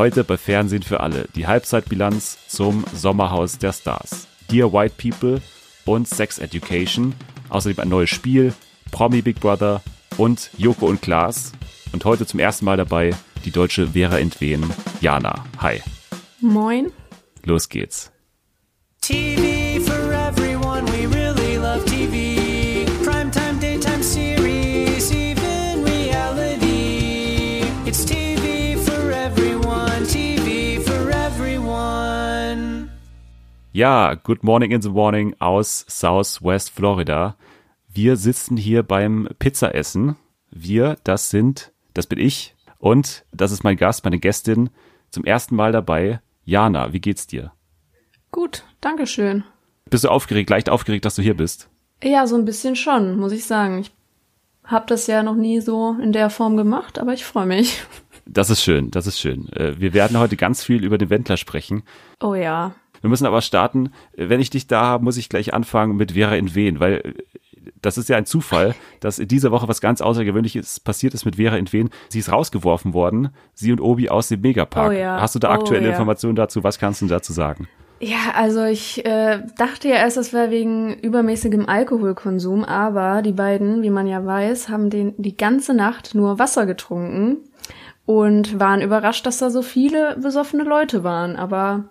Heute bei Fernsehen für alle die Halbzeitbilanz zum Sommerhaus der Stars. Dear White People und Sex Education. Außerdem ein neues Spiel, Promi Big Brother und Joko und Klaas. Und heute zum ersten Mal dabei die deutsche Vera Entwen, Jana. Hi. Moin. Los geht's. TV Ja, good morning in the morning aus Southwest Florida. Wir sitzen hier beim Pizzaessen. Wir, das sind, das bin ich und das ist mein Gast, meine Gästin, zum ersten Mal dabei, Jana. Wie geht's dir? Gut, danke schön. Bist du aufgeregt, leicht aufgeregt, dass du hier bist? Ja, so ein bisschen schon, muss ich sagen. Ich habe das ja noch nie so in der Form gemacht, aber ich freue mich. Das ist schön, das ist schön. Äh, Wir werden heute ganz viel über den Wendler sprechen. Oh ja. Wir müssen aber starten. Wenn ich dich da habe, muss ich gleich anfangen mit Vera in Wien, weil äh, das ist ja ein Zufall, dass in dieser Woche was ganz Außergewöhnliches passiert ist mit Vera in Wien. Sie ist rausgeworfen worden, sie und Obi aus dem Megapark. Oh ja. Hast du da Oh aktuelle ja. Informationen dazu? Was kannst du dazu sagen? Ja, also ich äh, dachte ja erst, das wäre wegen übermäßigem Alkoholkonsum, aber die beiden, wie man ja weiß, haben den die ganze Nacht nur Wasser getrunken und waren überrascht, dass da so viele besoffene Leute waren. Aber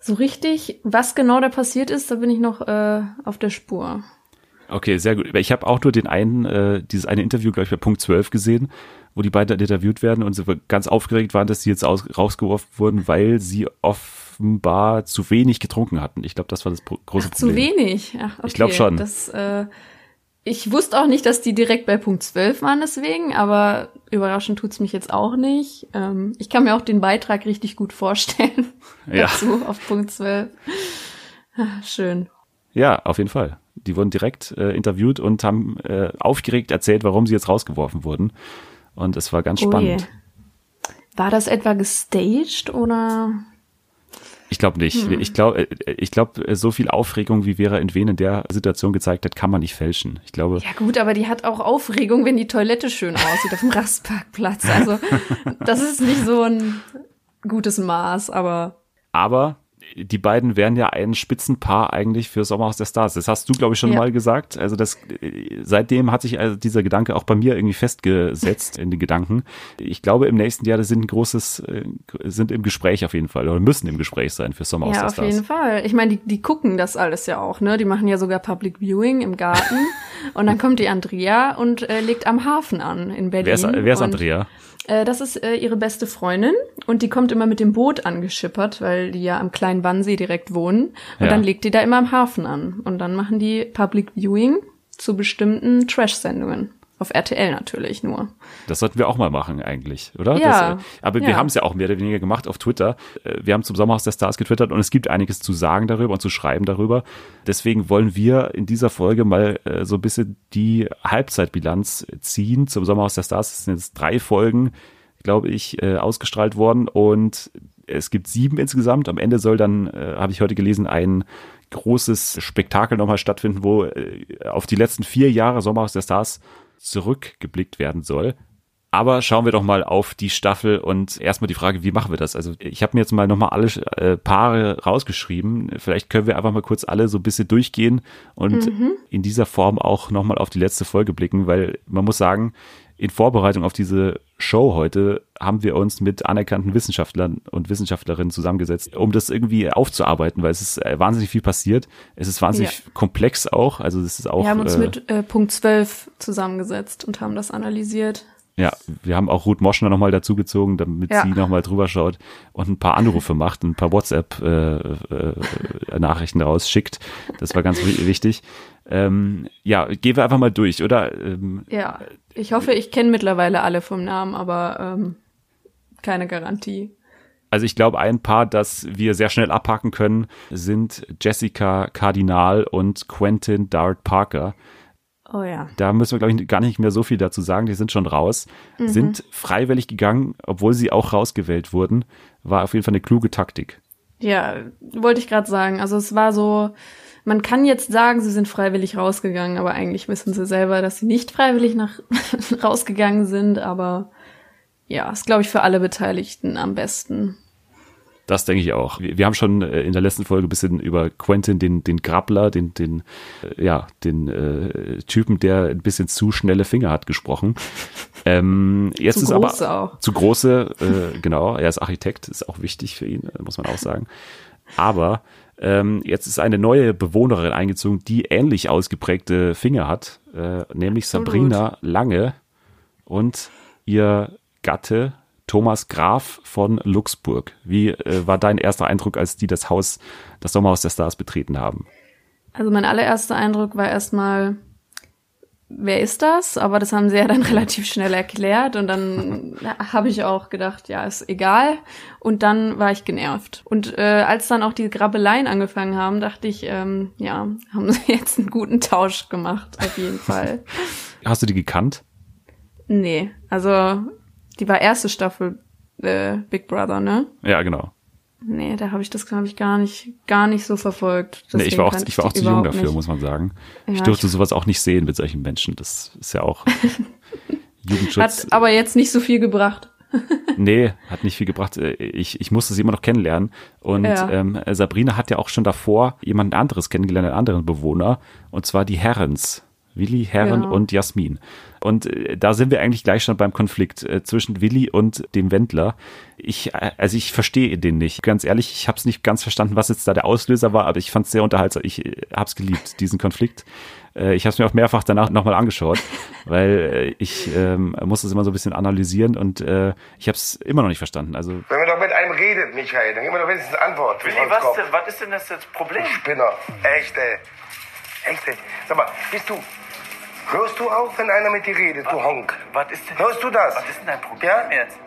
so richtig, was genau da passiert ist, da bin ich noch äh, auf der Spur. Okay, sehr gut. Ich habe auch nur den einen, äh, dieses eine Interview, glaube ich, bei Punkt 12 gesehen, wo die beiden interviewt werden und sie ganz aufgeregt waren, dass sie jetzt aus, rausgeworfen wurden, weil sie offenbar zu wenig getrunken hatten. Ich glaube, das war das große Ach, zu Problem. wenig. Ach, okay. Ich glaub schon. Das, äh, ich wusste auch nicht, dass die direkt bei Punkt 12 waren deswegen, aber überraschend tut's mich jetzt auch nicht. Ähm, ich kann mir auch den Beitrag richtig gut vorstellen Ja. dazu auf Punkt 12. Ah, Schön. Ja, auf jeden Fall. Die wurden direkt äh, interviewt und haben äh, aufgeregt erzählt, warum sie jetzt rausgeworfen wurden. Und es war ganz Oh je. spannend. War das etwa gestaged oder? Ich glaube nicht. Hm. Ich glaube, ich glaube, so viel Aufregung, wie Vera in Wien in der Situation gezeigt hat, kann man nicht fälschen. Ich glaube, Ja gut, aber die hat auch Aufregung, wenn die Toilette schön aussieht auf dem Rastparkplatz. Also das ist nicht so ein gutes Maß, aber aber die beiden wären ja ein Spitzenpaar eigentlich für Sommerhaus der Stars. Das hast du, glaube ich, schon Ja. mal gesagt. Also das, äh, seitdem hat sich also dieser Gedanke auch bei mir irgendwie festgesetzt in den Gedanken. Ich glaube, im nächsten Jahr, das sind ein großes, äh, sind im Gespräch auf jeden Fall oder müssen im Gespräch sein für Sommerhaus Ja, der auf Stars. jeden Fall. Ich meine, die, die gucken das alles ja auch, ne? Die machen ja sogar Public Viewing im Garten. und dann kommt die Andrea und äh, legt am Hafen an in Berlin. Wer ist, wer ist Andrea? Äh, das ist äh, ihre beste Freundin und die kommt immer mit dem Boot angeschippert, weil die ja am kleinen Wannsee direkt wohnen. Und Ja. dann legt die da immer am Hafen an. Und dann machen die Public Viewing zu bestimmten Trash-Sendungen. Auf RTL natürlich nur. Das sollten wir auch mal machen eigentlich, oder? Ja. Das, äh, aber wir Ja. haben es ja auch mehr oder weniger gemacht auf Twitter. Äh, Wir haben zum Sommerhaus der Stars getwittert und es gibt einiges zu sagen darüber und zu schreiben darüber. Deswegen wollen wir in dieser Folge mal äh, so ein bisschen die Halbzeitbilanz ziehen zum Sommerhaus der Stars. Es sind jetzt drei Folgen, glaube ich, äh, ausgestrahlt worden und es gibt sieben insgesamt. Am Ende soll dann, äh, habe ich heute gelesen, ein großes Spektakel nochmal stattfinden, wo auf die letzten vier Jahre Sommerhaus der Stars zurückgeblickt werden soll. Aber schauen wir doch mal auf die Staffel und erstmal die Frage, wie machen wir das? Also ich habe mir jetzt mal nochmal alle äh, Paare rausgeschrieben. Vielleicht können wir einfach mal kurz alle so ein bisschen durchgehen und in dieser Form auch nochmal auf die letzte Folge blicken, weil man muss sagen, in Vorbereitung auf diese Show heute haben wir uns mit anerkannten Wissenschaftlern und Wissenschaftlerinnen zusammengesetzt, um das irgendwie aufzuarbeiten, weil es ist äh, wahnsinnig viel passiert. Es ist wahnsinnig komplex auch. Also es ist auch. Wir haben uns äh, mit äh, Punkt 12 zusammengesetzt und haben das analysiert. Ja, wir haben auch Ruth Moschner nochmal dazugezogen, damit Ja. sie nochmal drüber schaut und ein paar Anrufe macht, ein paar WhatsApp-Nachrichten rausschickt. Das war ganz wi- wichtig. Ähm, ja, gehen wir einfach mal durch, oder? Ähm, Ja, ich hoffe, ich kenne mittlerweile alle vom Namen, aber ähm, keine Garantie. also ich glaube, ein Paar, das wir sehr schnell abhaken können, sind Jessica Cardinal und Quentin Dart Parker. Oh ja. Da müssen wir, glaube ich, gar nicht mehr so viel dazu sagen. Die sind schon raus, sind freiwillig gegangen, obwohl sie auch rausgewählt wurden. War auf jeden Fall eine kluge Taktik. Ja, wollte ich gerade sagen. Also es war so, man kann jetzt sagen, sie sind freiwillig rausgegangen, aber eigentlich wissen sie selber, dass sie nicht freiwillig nach rausgegangen sind, aber ja, ist, glaube ich, für alle Beteiligten am besten. Das denke ich auch. Wir, wir haben schon äh, in der letzten Folge ein bisschen über Quentin, den, den Grappler, den, den, äh, ja, den äh, Typen, der ein bisschen zu schnelle Finger hat, gesprochen. Ähm, jetzt Zu ist große aber auch. zu große, äh, genau. Er ist Architekt, ist auch wichtig für ihn, muss man auch sagen. Aber ähm, jetzt ist eine neue Bewohnerin eingezogen, die ähnlich ausgeprägte Finger hat, äh, nämlich Absolut. Sabrina Lange und ihr Gatte Thomas Graf von Luxburg. Wie äh, war dein erster Eindruck, als die das Haus, das Sommerhaus der Stars betreten haben? Also mein allererster Eindruck war erstmal, wer ist das? Aber das haben sie ja dann relativ schnell erklärt und dann habe ich auch gedacht, ja, ist egal. Und dann war ich genervt. Und äh, als dann auch die Grabbeleien angefangen haben, dachte ich, ähm, ja, haben sie jetzt einen guten Tausch gemacht, auf jeden Fall. Hast du die gekannt? Nee, also die war erste Staffel äh, Big Brother, ne? Ja, genau. Nee, da habe ich das, glaube ich, gar nicht, gar nicht so verfolgt. Nee, ich war auch, ich war auch zu jung dafür, nicht. muss man sagen. Ja, ich durfte ich- sowas auch nicht sehen mit solchen Menschen. Das ist ja auch Jugendschutz. Hat aber jetzt nicht so viel gebracht. Nee, hat nicht viel gebracht. Ich, ich musste sie immer noch kennenlernen. Und Ja. ähm, Sabrina hat ja auch schon davor jemand anderes kennengelernt, einen anderen Bewohner. Und zwar die Herrens. Willi, Herren Genau. und Jasmin. Und äh, da sind wir eigentlich gleich schon beim Konflikt äh, zwischen Willi und dem Wendler. Ich, äh, also ich verstehe den nicht. Ganz ehrlich, ich habe es nicht ganz verstanden, was jetzt da der Auslöser war, aber ich fand es sehr unterhaltsam. Ich habe es geliebt, diesen Konflikt. Ich habe es mir auch mehrfach danach nochmal angeschaut, weil ich ähm, muss es immer so ein bisschen analysieren und äh, ich habe es immer noch nicht verstanden. Also Wenn man doch mit einem redet, Michael, dann gib mir doch wenigstens eine Antwort. Willi, was, Kopf. denn, was ist denn das jetzt Problem? Spinner. Echt, ey. Echt, ey. Sag mal, bist du. Hörst du auch, wenn einer mit dir redet, du Honk? Was ist denn, Hörst du das? Was ist denn dein Problem Ja? jetzt?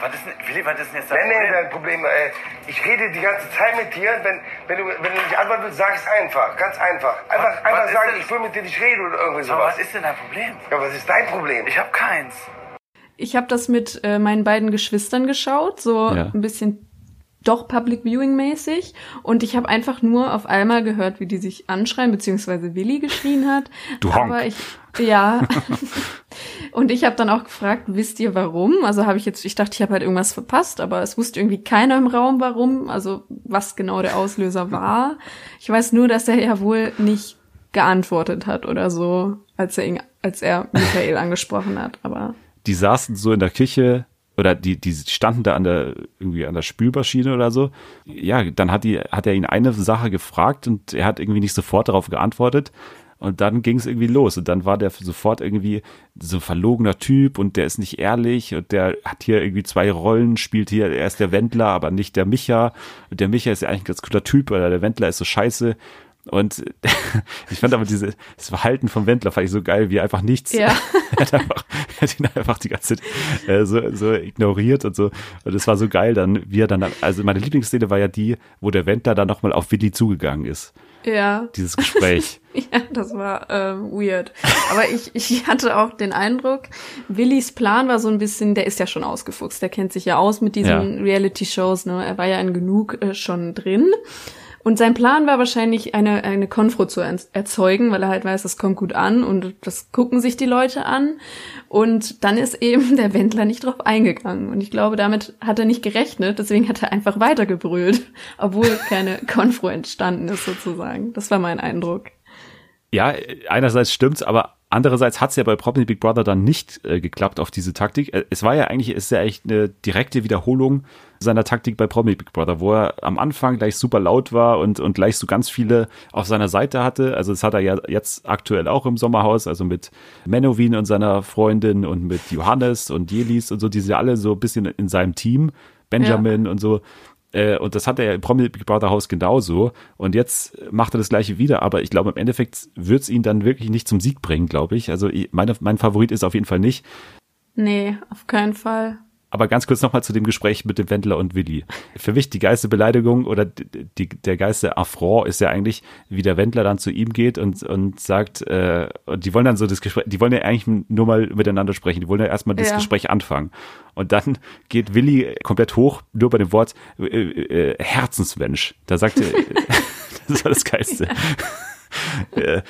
Was ist denn, Willi, was ist denn jetzt dein Nee, nee, Problem? dein Problem. Äh, ich rede die ganze Zeit mit dir. Wenn, wenn, du, wenn du nicht antworten willst, sag es einfach. Ganz einfach. Einfach, Was- einfach was sagen, ich will mit dir nicht reden oder irgendwie Aber sowas. was ist denn dein Problem? Ja, was ist dein Problem? Ich habe keins. Ich habe das mit äh, meinen beiden Geschwistern geschaut, so Ja. ein bisschen doch Public Viewing mäßig und ich habe einfach nur auf einmal gehört, wie die sich anschreien, beziehungsweise Willi geschrien hat. Du Honk. Aber ich, ja. und ich habe dann auch gefragt, wisst ihr warum? Also habe ich jetzt, ich dachte, ich habe halt irgendwas verpasst, aber es wusste irgendwie keiner im Raum, warum, also was genau der Auslöser war. Ich weiß nur, dass er ja wohl nicht geantwortet hat oder so, als er ihn, als er Michael angesprochen hat, aber die saßen so in der Küche oder die, die standen da an der, irgendwie an der Spülmaschine oder so. Ja, dann hat die, hat er ihn eine Sache gefragt und er hat irgendwie nicht sofort darauf geantwortet. Und dann ging es irgendwie los. Und dann war der sofort irgendwie so ein verlogener Typ und der ist nicht ehrlich und der hat hier irgendwie zwei Rollen, spielt hier, er ist der Wendler, aber nicht der Micha. Und der Micha ist ja eigentlich ein ganz cooler Typ, oder der Wendler ist so scheiße. Und ich fand aber dieses das Verhalten vom Wendler fand ich so geil, wie einfach nichts. Ja. er, hat einfach, er hat ihn einfach die ganze Zeit äh, so, so ignoriert und so. Und es war so geil dann, wie er dann, also meine Lieblingsszene war ja die, wo der Wendler dann nochmal auf Willi zugegangen ist. ja. Dieses Gespräch. Ja, das war ähm, weird. Aber ich, ich hatte auch den Eindruck, Willis Plan war so ein bisschen, der ist ja schon ausgefuchst, der kennt sich ja aus mit diesen Ja. Reality-Shows, ne? Er war ja in genug äh, schon drin. Und sein Plan war wahrscheinlich, eine, eine Konfro zu erzeugen, weil er halt weiß, das kommt gut an und das gucken sich die Leute an. Und dann ist eben der Wendler nicht drauf eingegangen. Und ich glaube, damit hat er nicht gerechnet, deswegen hat er einfach weitergebrüllt, obwohl keine Konfro entstanden ist sozusagen. Das war mein Eindruck. Ja, einerseits stimmt's, aber andererseits hat's ja bei Promi Big Brother dann nicht äh, geklappt auf diese Taktik. Äh, Es war ja eigentlich, es ist ja echt eine direkte Wiederholung seiner Taktik bei Promi Big Brother, wo er am Anfang gleich super laut war und, und gleich so ganz viele auf seiner Seite hatte. Also das hat er ja jetzt aktuell auch im Sommerhaus, also mit Menowin und seiner Freundin und mit Johannes und Jelis und so, die sind ja alle so ein bisschen in seinem Team, Benjamin und so. Äh, Und das hat er ja im Promi Big Brother Haus genauso. Und jetzt macht er das gleiche wieder. Aber ich glaube, im Endeffekt wird es ihn dann wirklich nicht zum Sieg bringen, glaube ich. Also meine, mein Favorit ist auf jeden Fall nicht. Nee, auf keinen Fall. Aber ganz kurz nochmal zu dem Gespräch mit dem Wendler und Willi. Für mich die geilste Beleidigung oder die, der geilste Affront ist ja eigentlich, wie der Wendler dann zu ihm geht und, und sagt, äh, und die wollen dann so das Gespräch, die wollen ja eigentlich nur mal miteinander sprechen, die wollen ja erstmal das Ja. Gespräch anfangen. Und dann geht Willi komplett hoch, nur bei dem Wort äh, äh, Herzensmensch. Da sagt er, das war das Geilste. äh, äh,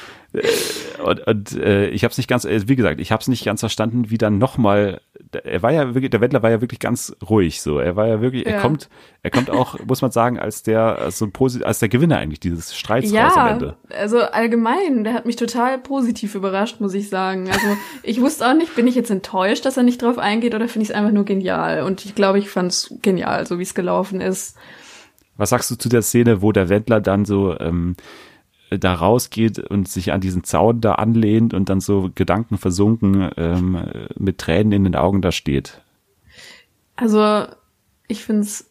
und und äh, ich habe es nicht ganz, äh, wie gesagt, ich habe es nicht ganz verstanden, wie dann nochmal, er war ja wirklich, der Wendler war ja wirklich ganz ruhig so. Er war ja wirklich, er Ja. kommt, er kommt auch, muss man sagen, als der, als so ein als der Gewinner eigentlich dieses Streits raus am Ja, Ende. also allgemein, der hat mich total positiv überrascht, muss ich sagen. Also ich wusste auch nicht, bin ich jetzt enttäuscht, dass er nicht drauf eingeht oder finde ich es einfach nur genial? Und ich glaube, ich fand es genial, so wie es gelaufen ist. Was sagst du zu der Szene, wo der Wendler dann so ähm, da rausgeht und sich an diesen Zaun da anlehnt und dann so Gedanken versunken ähm, mit Tränen in den Augen da steht? Also ich finde es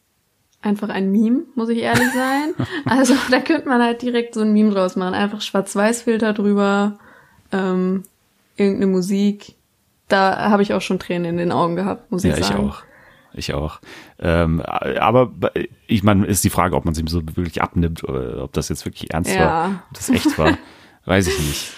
einfach ein Meme, muss ich ehrlich sein. Also da könnte man halt direkt so ein Meme draus machen. Einfach Schwarz-Weiß-Filter drüber, ähm, irgendeine Musik. Da habe ich auch schon Tränen in den Augen gehabt, muss Ja, ich ich sagen. auch. Ich auch. Ähm, aber ich meine, ist die Frage, ob man es ihm so wirklich abnimmt oder ob das jetzt wirklich ernst Ja. war, ob das echt war, weiß ich nicht.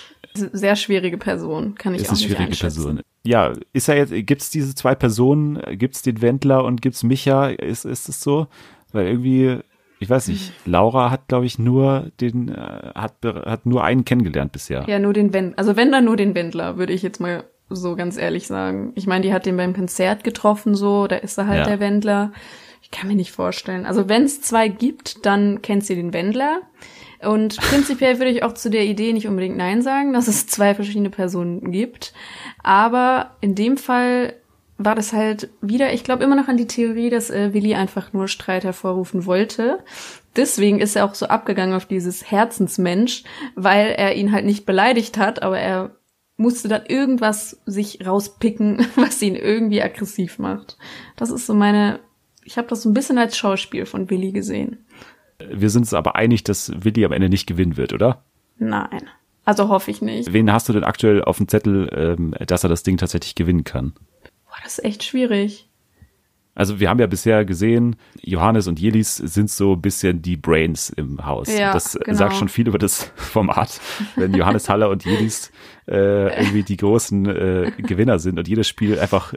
Sehr schwierige Person, kann ich Ist auch eine nicht schwierige. Person. Ja, ist er jetzt, gibt's diese zwei Personen, gibt's den Wendler und gibt's Micha, ist, ist es so? Weil irgendwie, ich weiß nicht, Laura hat, glaube ich, nur den, äh, hat, hat nur einen kennengelernt bisher. Ja, nur den Wendler. Also wenn dann nur den Wendler, würde ich jetzt mal so ganz ehrlich sagen. Ich meine, die hat den beim Konzert getroffen, so, da ist er halt Ja. der Wendler. Ich kann mir nicht vorstellen. Also wenn es zwei gibt, dann kennt sie den Wendler. Und prinzipiell würde ich auch zu der Idee nicht unbedingt Nein sagen, dass es zwei verschiedene Personen gibt. Aber in dem Fall war das halt wieder, ich glaube immer noch an die Theorie, dass äh, Willi einfach nur Streit hervorrufen wollte. Deswegen ist er auch so abgegangen auf dieses Herzensmensch, weil er ihn halt nicht beleidigt hat, aber er musste dann irgendwas sich rauspicken, was ihn irgendwie aggressiv macht. Das ist so meine, ich habe das so ein bisschen als Schauspiel von Willi gesehen. Wir sind uns aber einig, dass Willi am Ende nicht gewinnen wird, oder? Nein. Also hoffe ich nicht. Wen hast du denn aktuell auf dem Zettel, ähm, dass er das Ding tatsächlich gewinnen kann? Boah, das ist echt schwierig. Also wir haben ja bisher gesehen, Johannes und Jelis sind so ein bisschen die Brains im Haus. Ja, das genau. sagt schon viel über das Format, wenn Johannes Haller und Jelis äh, irgendwie die großen äh, Gewinner sind und jedes Spiel einfach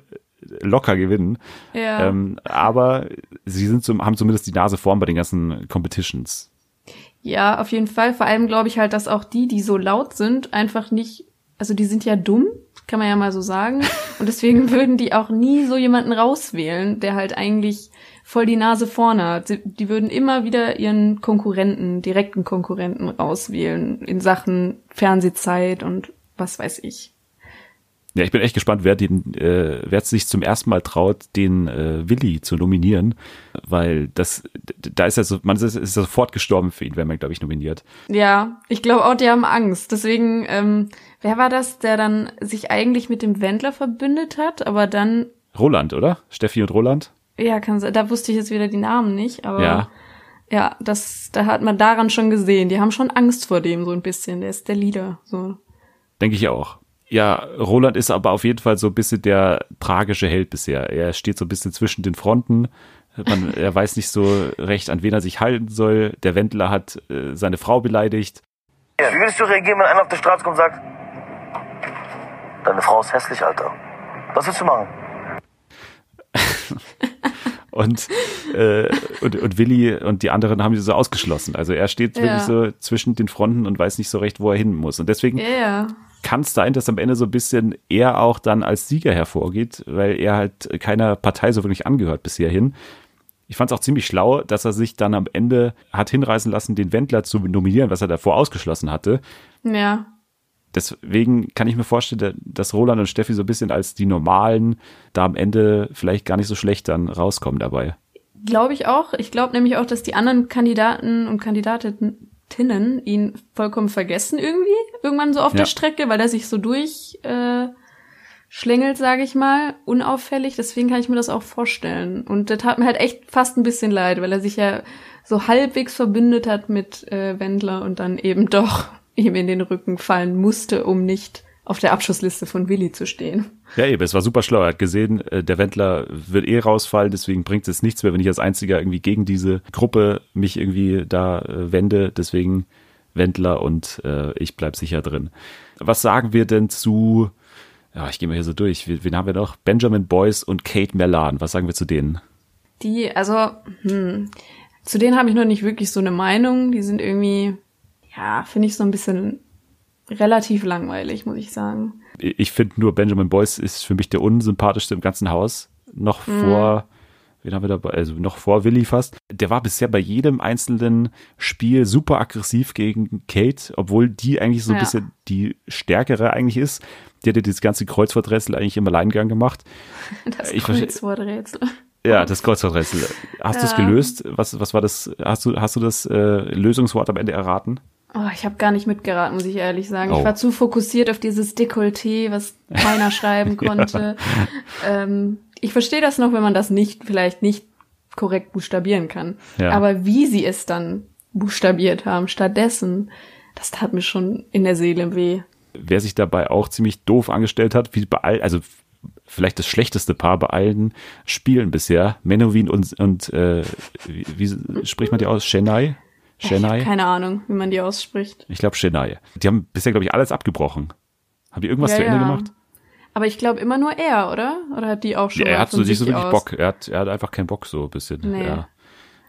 locker gewinnen. Ja. Ähm, aber sie sind zum, haben zumindest die Nase vorn bei den ganzen Competitions. Ja, auf jeden Fall. Vor allem glaube ich halt, dass auch die, die so laut sind, einfach nicht, also die sind ja dumm, kann man ja mal so sagen. Und deswegen würden die auch nie so jemanden rauswählen, der halt eigentlich voll die Nase vorne hat. Die würden immer wieder ihren Konkurrenten, direkten Konkurrenten rauswählen in Sachen Fernsehzeit und was weiß ich. Ja, ich bin echt gespannt, wer den, äh, wer sich zum ersten Mal traut, den äh, Willi zu nominieren, weil das, da ist er so, man ist, ist sofort gestorben für ihn, wenn man, glaube ich, nominiert. Ja, ich glaube auch, die haben Angst. Deswegen, ähm, wer war das, der dann sich eigentlich mit dem Wendler verbündet hat, aber dann Roland, oder? Steffi und Roland? Ja, kann sein. Da wusste ich jetzt wieder die Namen nicht, aber Ja. ja, das, da hat man daran schon gesehen. Die haben schon Angst vor dem so ein bisschen. Der ist der Leader. So. Denke ich auch. Ja, Roland ist aber auf jeden Fall so ein bisschen der tragische Held bisher. Er steht so ein bisschen zwischen den Fronten. Man, er weiß nicht so recht, an wen er sich halten soll. Der Wendler hat äh, seine Frau beleidigt. Wie würdest du reagieren, wenn einer auf der Straße kommt und sagt, deine Frau ist hässlich, Alter? Was willst du machen? Und, äh, und, und Willi und die anderen haben sie so ausgeschlossen. Also er steht Ja. wirklich so zwischen den Fronten und weiß nicht so recht, wo er hin muss. Und deswegen Ja, kann es sein, dass am Ende so ein bisschen er auch dann als Sieger hervorgeht, weil er halt keiner Partei so wirklich angehört bisher hin. Ich fand es auch ziemlich schlau, dass er sich dann am Ende hat hinreißen lassen, den Wendler zu nominieren, was er davor ausgeschlossen hatte. Ja. Deswegen kann ich mir vorstellen, dass Roland und Steffi so ein bisschen als die Normalen da am Ende vielleicht gar nicht so schlecht dann rauskommen dabei. Glaube ich auch. Ich glaube nämlich auch, dass die anderen Kandidaten und Kandidatinnen ihn vollkommen vergessen irgendwie. Irgendwann so auf Ja. der Strecke, weil er sich so durch äh, schlängelt, sage ich mal, unauffällig. Deswegen kann ich mir das auch vorstellen. Und das tat mir halt echt fast ein bisschen leid, weil er sich ja so halbwegs verbündet hat mit äh, Wendler und dann eben doch ihm in den Rücken fallen musste, um nicht auf der Abschussliste von Willi zu stehen. Ja, eben, es war super schlau. Er hat gesehen, äh, der Wendler wird eh rausfallen, deswegen bringt es nichts mehr, wenn ich als Einziger irgendwie gegen diese Gruppe mich irgendwie da äh, wende. Deswegen Wendler und äh, ich bleib sicher drin. Was sagen wir denn zu, ja, ich gehe mal hier so durch. Wen wen haben wir noch? Benjamin Boyce und Kate Merlan. Was sagen wir zu denen? Die, also, hm, zu denen habe ich noch nicht wirklich so eine Meinung. Die sind irgendwie, ja, finde ich so ein bisschen relativ langweilig, muss ich sagen. Ich finde nur, Benjamin Boyce ist für mich der unsympathischste im ganzen Haus. Noch Mhm. vor, wen haben wir dabei? Also noch vor Willi fast. Der war bisher bei jedem einzelnen Spiel super aggressiv gegen Kate, obwohl die eigentlich so ein Ja. bisschen die stärkere eigentlich ist. Die hat ja dieses ganze Kreuzworträtsel eigentlich im Alleingang gemacht. Das Ich Kreuzworträtsel. Ja, das Kreuzworträtsel. Hast du es Ja. gelöst? Was, was war das? Hast du, hast du das äh, Lösungswort am Ende erraten? Oh, ich habe gar nicht mitgeraten, muss ich ehrlich sagen. Oh. Ich war zu fokussiert auf dieses Dekolleté, was keiner schreiben konnte. ähm, ich verstehe das noch, wenn man das nicht, vielleicht nicht korrekt buchstabieren kann. Ja. Aber wie sie es dann buchstabiert haben, stattdessen, das tat mir schon in der Seele weh. wer sich dabei auch ziemlich doof angestellt hat, wie bei all, also vielleicht das schlechteste Paar bei allen Spielen bisher, Menowin und, und äh, wie, wie spricht man die aus? Chennai? Chennai? keine Ahnung, wie man die ausspricht. Ich glaube Chennai. Die haben bisher, glaube ich, alles abgebrochen. Haben die irgendwas Ja, zu Ende ja. gemacht? Aber ich glaube immer nur er, oder? Oder hat die auch schon Ja, er hat so nicht so wirklich aus? Bock. Er hat, er hat einfach keinen Bock so ein bisschen. Nee. Ja.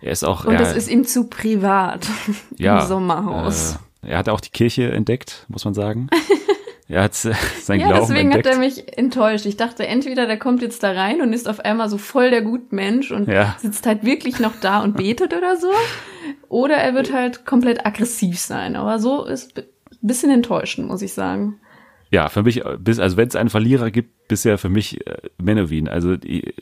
Er ist auch, Und er, es ist ihm zu privat ja, im Sommerhaus. Äh, er hat auch die Kirche entdeckt, muss man sagen. er hat sein Ja, Glauben deswegen entdeckt. hat er mich enttäuscht. Ich dachte, entweder der kommt jetzt da rein und ist auf einmal so voll der Gutmensch und Ja. sitzt halt wirklich noch da und betet oder so. Oder er wird halt komplett aggressiv sein. Aber so ist ein bisschen enttäuschend, muss ich sagen. Ja, für mich, äh, bis, also wenn es einen Verlierer gibt, bisher für mich äh, Menowin. Also ich,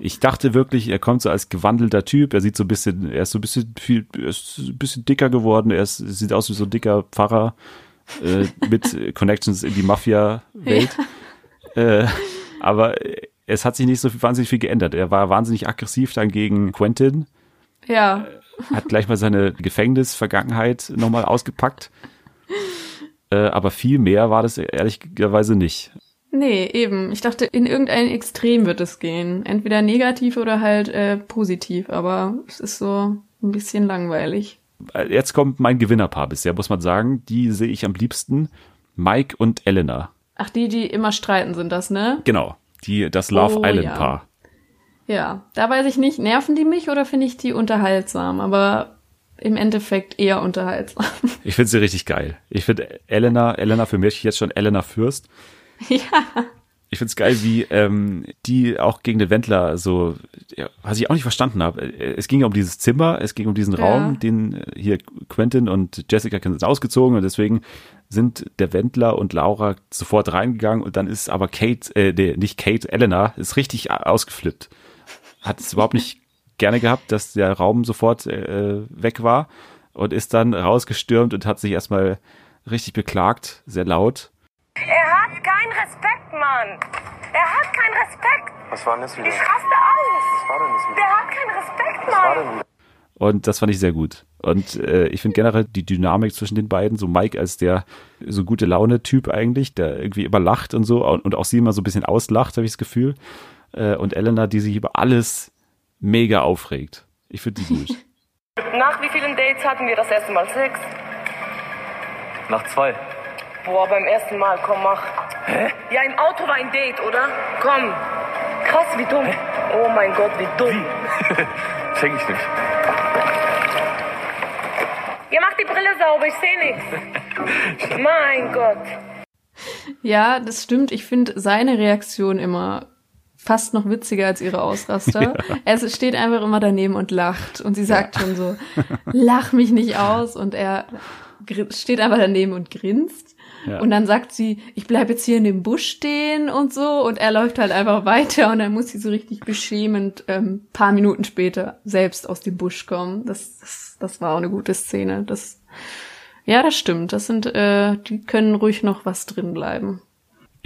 ich dachte wirklich, er kommt so als gewandelter Typ. Er sieht so ein bisschen, er ist so ein bisschen viel, er ist ein bisschen dicker geworden. Er ist, sieht aus wie so ein dicker Pfarrer äh, mit äh, Connections in die Mafia-Welt. Äh, aber es hat sich nicht so wahnsinnig viel geändert. Er war wahnsinnig aggressiv dann gegen Quentin, Ja, hat gleich mal seine Gefängnisvergangenheit nochmal ausgepackt. Äh, aber viel mehr war das ehrlicherweise nicht. nee, eben. Ich dachte, in irgendein Extrem wird es gehen. Entweder negativ oder halt äh, positiv. Aber es ist so ein bisschen langweilig. Jetzt kommt mein Gewinnerpaar bisher, muss man sagen. Die sehe ich am liebsten. Mike und Elena. Ach, die, die immer streiten sind das, ne? Genau. Die, das Love Oh, Island ja. Paar. Ja, da weiß ich nicht, nerven die mich oder finde ich die unterhaltsam? Aber im Endeffekt eher unterhaltsam. Ich finde sie richtig geil. Ich finde Elena, Elena für mich jetzt schon Elena Fürst. ja. Ich finde es geil, wie ähm, die auch gegen den Wendler so, ja, was ich auch nicht verstanden habe. Es ging ja um dieses Zimmer, es ging um diesen Ja. Raum, den äh, hier Quentin und Jessica sind ausgezogen und deswegen sind der Wendler und Laura sofort reingegangen und dann ist aber Kate, äh, nee, nicht Kate, Elena, ist richtig ausgeflippt. Hat es überhaupt nicht gerne gehabt, dass der Raum sofort äh, weg war und ist dann rausgestürmt und hat sich erstmal richtig beklagt, sehr laut. Er hat keinen Respekt, Mann. Er hat keinen Respekt. Was war denn das wieder? Ich raste aus. Was war denn das wieder? Der hat keinen Respekt, Was war Mann. denn wieder? Und das fand ich sehr gut. Und äh, ich finde generell die Dynamik zwischen den beiden, so Mike als der so gute Laune-Typ eigentlich, der irgendwie immer lacht und so und, und auch sie immer so ein bisschen auslacht, habe ich das Gefühl. Äh, und Elena, die sich über alles mega aufregt. Ich finde die gut. Nach wie vielen Dates hatten wir das erste Mal Sex? Nach zwei. Boah, beim ersten Mal, komm, mach. Hä? Ja, im Auto war ein Date, oder? Komm. Krass, wie dumm. Oh mein Gott, wie dumm. Check ich nicht. Ihr macht die Brille sauber, ich sehe nichts. mein Gott. Ja, das stimmt. Ich finde seine Reaktion immer fast noch witziger als ihre Ausraster. Er steht einfach immer daneben und lacht. Und sie sagt schon so, lach mich nicht aus. Und er steht einfach daneben und grinst. Ja. Und dann sagt sie, ich bleib jetzt hier in dem Busch stehen und so. Und er läuft halt einfach weiter. Und dann muss sie so richtig beschämend ähm, paar Minuten später selbst aus dem Busch kommen. Das, das, das war auch eine gute Szene. Das, ja, das stimmt. Das sind, äh, die können ruhig noch was drin bleiben.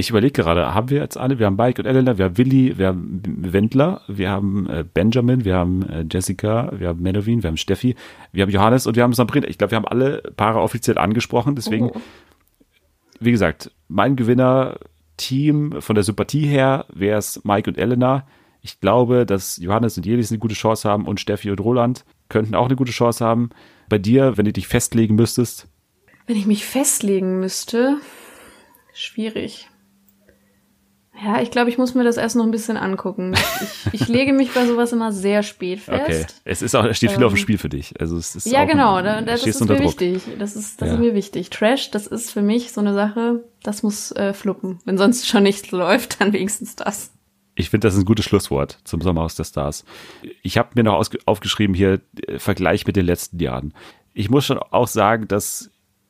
Ich überlege gerade, haben wir jetzt alle? Wir haben Mike und Elena, wir haben Willi, wir haben Wendler, wir haben äh, Benjamin, wir haben äh, Jessica, wir haben Menowin, wir haben Steffi, wir haben Johannes und wir haben Sabrina. Ich glaube, wir haben alle Paare offiziell angesprochen. Deswegen, Oh. Wie gesagt, mein Gewinner-Team von der Sympathie her wäre es Mike und Elena. Ich glaube, dass Johannes und Jelis eine gute Chance haben und Steffi und Roland könnten auch eine gute Chance haben. Bei dir, wenn du dich festlegen müsstest, Wenn ich mich festlegen müsste, schwierig. Ja, ich glaube, ich muss mir das erst noch ein bisschen angucken. Ich, ich lege mich bei sowas immer sehr spät fest. Okay. Es ist auch, es steht viel auf dem Ähm, Spiel für dich. Also es ist Ja, genau, da, das ist mir Druck. wichtig. Das ist, das Ja. ist mir wichtig. Trash, das ist für mich so eine Sache, das muss äh, fluppen. Wenn sonst schon nichts läuft, dann wenigstens das. Ich finde, das ist ein gutes Schlusswort zum Sommerhaus der Stars. Ich habe mir noch aufgeschrieben hier äh, Vergleich mit den letzten Jahren. Ich muss schon auch sagen, dass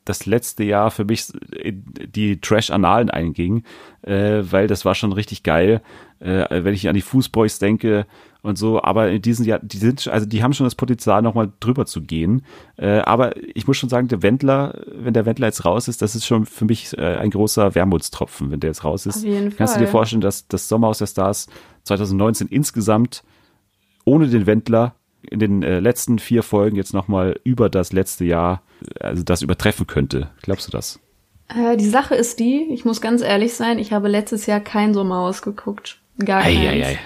das letzte Jahr für mich die Trash-Annalen einging, äh, weil das war schon richtig geil, äh, wenn ich an die Fußboys denke und so, aber in diesem Jahr, die sind, also die haben schon das Potenzial, nochmal drüber zu gehen. Äh, aber ich muss schon sagen, der Wendler, wenn der Wendler jetzt raus ist, das ist schon für mich äh, ein großer Wermutstropfen, wenn der jetzt raus ist. Auf jeden Kannst du dir Fall. vorstellen, dass das Sommerhaus der Stars 2019 insgesamt ohne den Wendler in den äh, letzten vier Folgen jetzt nochmal über das letzte Jahr, also das übertreffen könnte. Glaubst du das? Äh, die Sache ist die, ich muss ganz ehrlich sein, ich habe letztes Jahr kein Sommerhaus geguckt. Gar keins. Eieiei.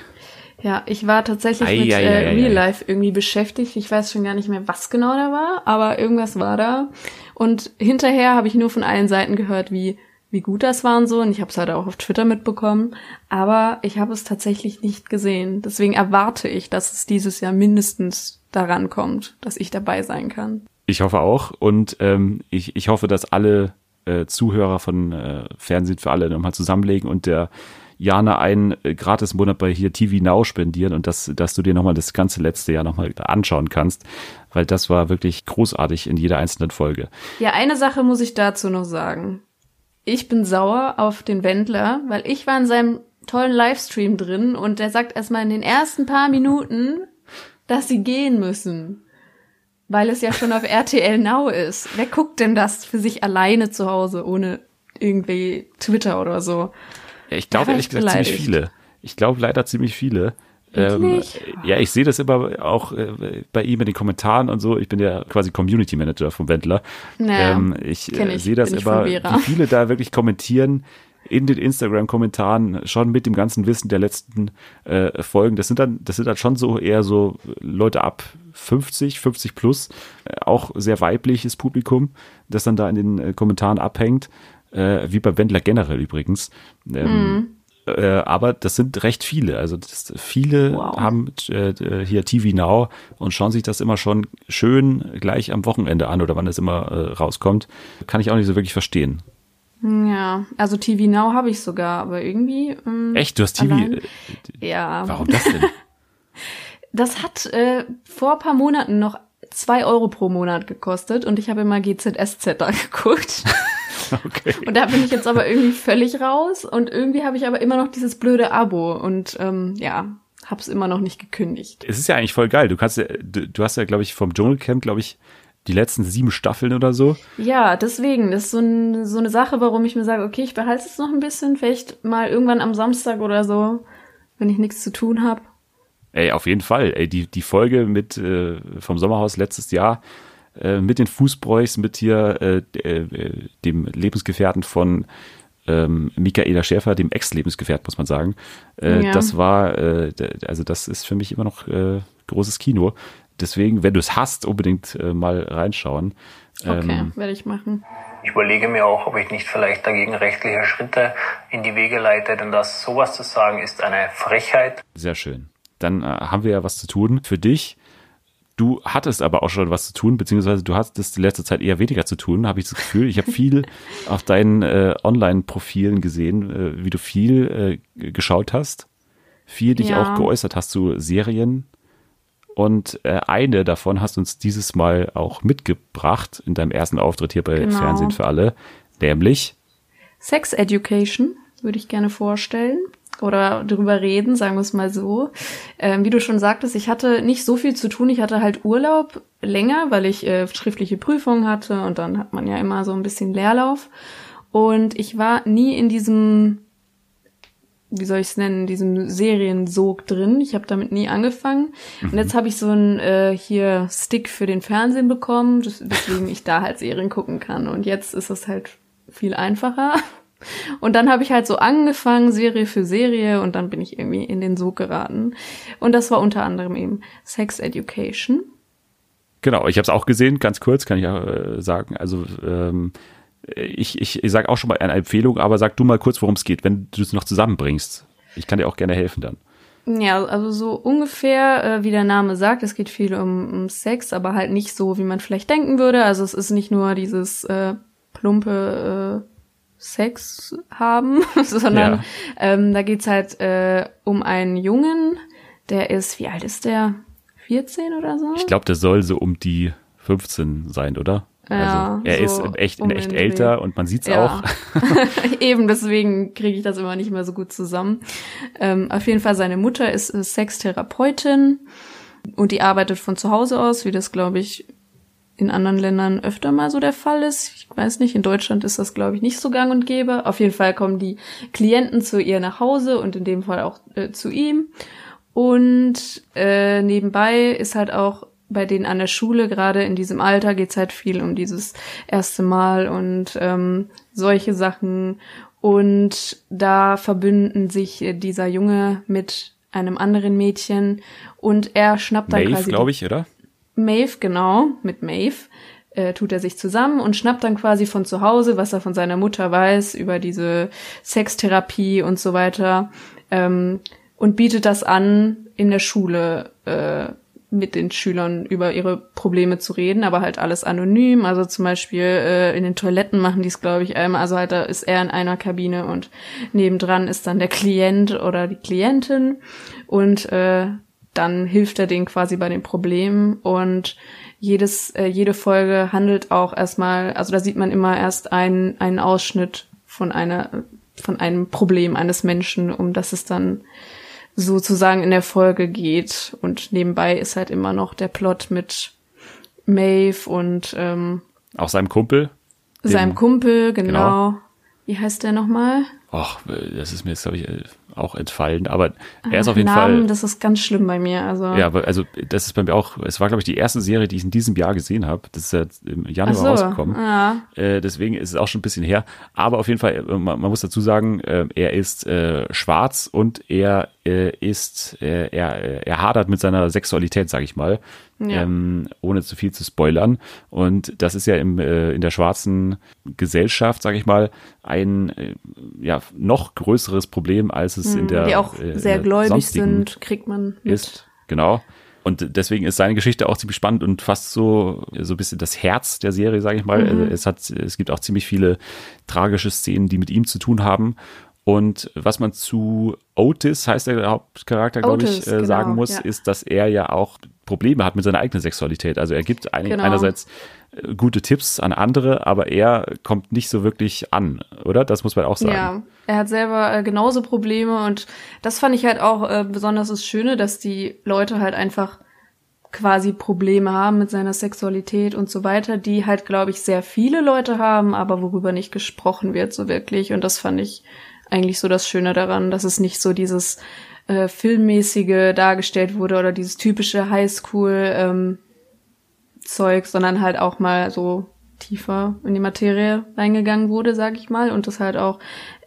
Ja, ich war tatsächlich Ei, mit ei, äh, Real. Life irgendwie beschäftigt. Ich weiß schon gar nicht mehr, was genau da war, aber irgendwas war da. Und hinterher habe ich nur von allen Seiten gehört, wie wie gut das war und so. Und ich habe es halt auch auf Twitter mitbekommen. Aber ich habe es tatsächlich nicht gesehen. Deswegen erwarte ich, dass es dieses Jahr mindestens daran kommt, dass ich dabei sein kann. Ich hoffe auch. Und ähm, ich, ich hoffe, dass alle äh, Zuhörer von äh, Fernsehen für alle nochmal zusammenlegen und der Jana einen äh, Gratis-Monat bei hier TV Now spendieren und dass, dass du dir nochmal das ganze letzte Jahr nochmal anschauen kannst, weil das war wirklich großartig in jeder einzelnen Folge. Ja, eine Sache muss ich dazu noch sagen. Ich bin sauer auf den Wendler, weil ich war in seinem tollen Livestream drin und der sagt erstmal in den ersten paar Minuten, dass sie gehen müssen. Weil es ja schon auf RTL Now ist. Wer guckt denn das für sich alleine zu Hause, ohne irgendwie Twitter oder so? Ja, ich glaube ehrlich ich gesagt ziemlich beleidigt. viele. Ich glaube leider ziemlich viele. Ähm, ja, ich sehe das immer auch äh, bei ihm in den Kommentaren und so. Ich bin ja quasi Community Manager vom Wendler. Naja, ähm, ich äh, ich, sehe das immer, wie viele da wirklich kommentieren in den Instagram-Kommentaren schon mit dem ganzen Wissen der letzten äh, Folgen. Das sind dann, das sind dann schon so eher so Leute ab 50, 50 plus, äh, auch sehr weibliches Publikum, das dann da in den äh, Kommentaren abhängt, wie bei Wendler generell übrigens. Ähm, äh, aber das sind recht viele. Also das, viele Wow. haben äh, hier TV Now und schauen sich das immer schon schön gleich am Wochenende an oder wann es immer äh, rauskommt. Kann ich auch nicht so wirklich verstehen. Ja, also TV Now habe ich sogar, aber irgendwie. Ähm, Echt, du hast TV? allein- Äh, Ja. warum das denn? Das hat äh, vor paar Monaten noch zwei Euro pro Monat gekostet und ich habe immer GZSZ da geguckt. Okay. Und da bin ich jetzt aber irgendwie völlig raus und irgendwie habe ich aber immer noch dieses blöde Abo und ähm, ja, hab's immer noch nicht gekündigt. Es ist ja eigentlich voll geil. Du kannst ja, du, du hast ja, glaube ich, vom Dschungelcamp, glaube ich, die letzten sieben Staffeln oder so. Ja, deswegen, das ist so, ein, so eine Sache, warum ich mir sage, okay, ich behalte es noch ein bisschen, vielleicht mal irgendwann am Samstag oder so, wenn ich nichts zu tun habe. Ey, auf jeden Fall. Ey, die, die Folge mit äh, vom Sommerhaus letztes Jahr äh, mit den Fußbräuchs, mit hier äh, äh, dem Lebensgefährten von ähm, Michaela Schäfer, dem Ex-Lebensgefährten, muss man sagen. Äh, Ja. Das war, äh, also das ist für mich immer noch äh, großes Kino. Deswegen, wenn du es hast, unbedingt äh, mal reinschauen. Okay, Ähm, werde ich machen. Ich überlege mir auch, ob ich nicht vielleicht dagegen rechtliche Schritte in die Wege leite, denn das sowas zu sagen ist eine Frechheit. Sehr schön. Dann äh, haben wir ja was zu tun für dich. Du hattest aber auch schon was zu tun, beziehungsweise du hattest die letzte Zeit eher weniger zu tun, habe ich das Gefühl. Ich habe viel auf deinen äh, Online-Profilen gesehen, äh, wie du viel äh, geschaut hast, viel dich Ja. auch geäußert hast zu Serien. Und äh, eine davon hast du uns dieses Mal auch mitgebracht in deinem ersten Auftritt hier bei Genau. Fernsehen für alle, nämlich Sex Education würde ich gerne vorstellen oder darüber reden, sagen wir es mal so. Ähm, wie du schon sagtest, ich hatte nicht so viel zu tun. Ich hatte halt Urlaub länger, weil ich äh, schriftliche Prüfungen hatte und dann hat man ja immer so ein bisschen Leerlauf. Und ich war nie in diesem, wie soll ich es nennen, diesem Seriensog drin. Ich habe damit nie angefangen. Und jetzt habe ich so einen äh, hier Stick für den Fernsehen bekommen, weswegen ich da halt Serien gucken kann. Und jetzt ist es halt viel einfacher. Und dann habe ich halt so angefangen, Serie für Serie, und dann bin ich irgendwie in den Sog geraten. Und das war unter anderem eben Sex Education. Genau, ich habe es auch gesehen, ganz kurz kann ich auch äh, sagen. Also ähm, äh, ich, ich, ich sage auch schon mal eine Empfehlung, aber sag du mal kurz, worum es geht, wenn du es noch zusammenbringst. Ich kann dir auch gerne helfen dann. Ja, also so ungefähr, äh, wie der Name sagt, es geht viel um, um Sex, aber halt nicht so, wie man vielleicht denken würde. Also es ist nicht nur dieses äh, plumpe äh, Sex haben, sondern Ja. ähm, da geht's halt äh, um einen Jungen, der ist, wie alt ist der? 14 oder so? Ich glaube, der soll so um die 15 sein, oder? Ja, also er so ist echt, um echt älter und man sieht's Ja. auch. Eben, deswegen kriege ich das immer nicht mehr so gut zusammen. Ähm, auf jeden Fall, seine Mutter ist äh, Sextherapeutin und die arbeitet von zu Hause aus, wie das, glaube ich, in anderen Ländern öfter mal so der Fall ist. Ich weiß nicht, in Deutschland ist das, glaube ich, nicht so gang und gäbe. Auf jeden Fall kommen die Klienten zu ihr nach Hause und in dem Fall auch äh, zu ihm. Und äh, nebenbei ist halt auch bei denen an der Schule, gerade in diesem Alter, geht's halt viel um dieses erste Mal und ähm, solche Sachen. Und da verbünden sich äh, dieser Junge mit einem anderen Mädchen und er schnappt dann Maeve, quasi glaube ich, oder? Maeve, genau, mit Maeve, äh, tut er sich zusammen und schnappt dann quasi von zu Hause, was er von seiner Mutter weiß, über diese Sextherapie und so weiter, ähm, und bietet das an, in der Schule äh, mit den Schülern über ihre Probleme zu reden, aber halt alles anonym. Also zum Beispiel äh, in den Toiletten machen die es, glaube ich, einmal. Also halt da ist er in einer Kabine und nebendran ist dann der Klient oder die Klientin und äh, dann hilft er denen quasi bei den Problemen und jedes, äh, jede Folge handelt auch erstmal, also da sieht man immer erst einen, einen Ausschnitt von einer, von einem Problem eines Menschen, um das es dann sozusagen in der Folge geht. Und nebenbei ist halt immer noch der Plot mit Maeve und ähm, Auch seinem Kumpel. seinem Kumpel, genau. Genau. Wie heißt der nochmal? Och, das ist mir jetzt, glaube ich, äh, auch entfallen. Aber er ist auf jeden Namen, Fall. das ist ganz schlimm bei mir. Also Ja, aber also das ist bei mir auch, es war, glaube ich, die erste Serie, die ich in diesem Jahr gesehen habe. Das ist ja im Januar so, rausgekommen. ja. Äh, deswegen ist es auch schon ein bisschen her. Aber auf jeden Fall, äh, man, man muss dazu sagen, äh, er ist äh, schwarz und er ist, äh, er, er hadert mit seiner Sexualität, sage ich mal. Ja. Ähm, ohne zu viel zu spoilern. Und das ist ja im, äh, in der schwarzen Gesellschaft, sage ich mal, ein äh, ja, noch größeres Problem, als es in der Mhm. die auch äh, sehr gläubig sind, kriegt man mit. ist. Genau. Und deswegen ist seine Geschichte auch ziemlich spannend und fast so, so ein bisschen das Herz der Serie, sage ich mal. Also es hat, es gibt auch ziemlich viele tragische Szenen, die mit ihm zu tun haben. Und was man zu Otis, heißt der Hauptcharakter, glaube ich, äh, sagen genau, muss, ja. ist, dass er ja auch Probleme hat mit seiner eigenen Sexualität. Also er gibt ein, Genau. einerseits äh, gute Tipps an andere, aber er kommt nicht so wirklich an, oder? Das muss man auch sagen. Ja, er hat selber äh, genauso Probleme und das fand ich halt auch äh, besonders das Schöne, dass die Leute halt einfach quasi Probleme haben mit seiner Sexualität und so weiter, die halt, glaube ich, sehr viele Leute haben, aber worüber nicht gesprochen wird so wirklich. Und das fand ich eigentlich so das Schöne daran, dass es nicht so dieses äh, filmmäßige dargestellt wurde oder dieses typische Highschool ähm, Zeug, sondern halt auch mal so tiefer in die Materie reingegangen wurde, sag ich mal, und das halt auch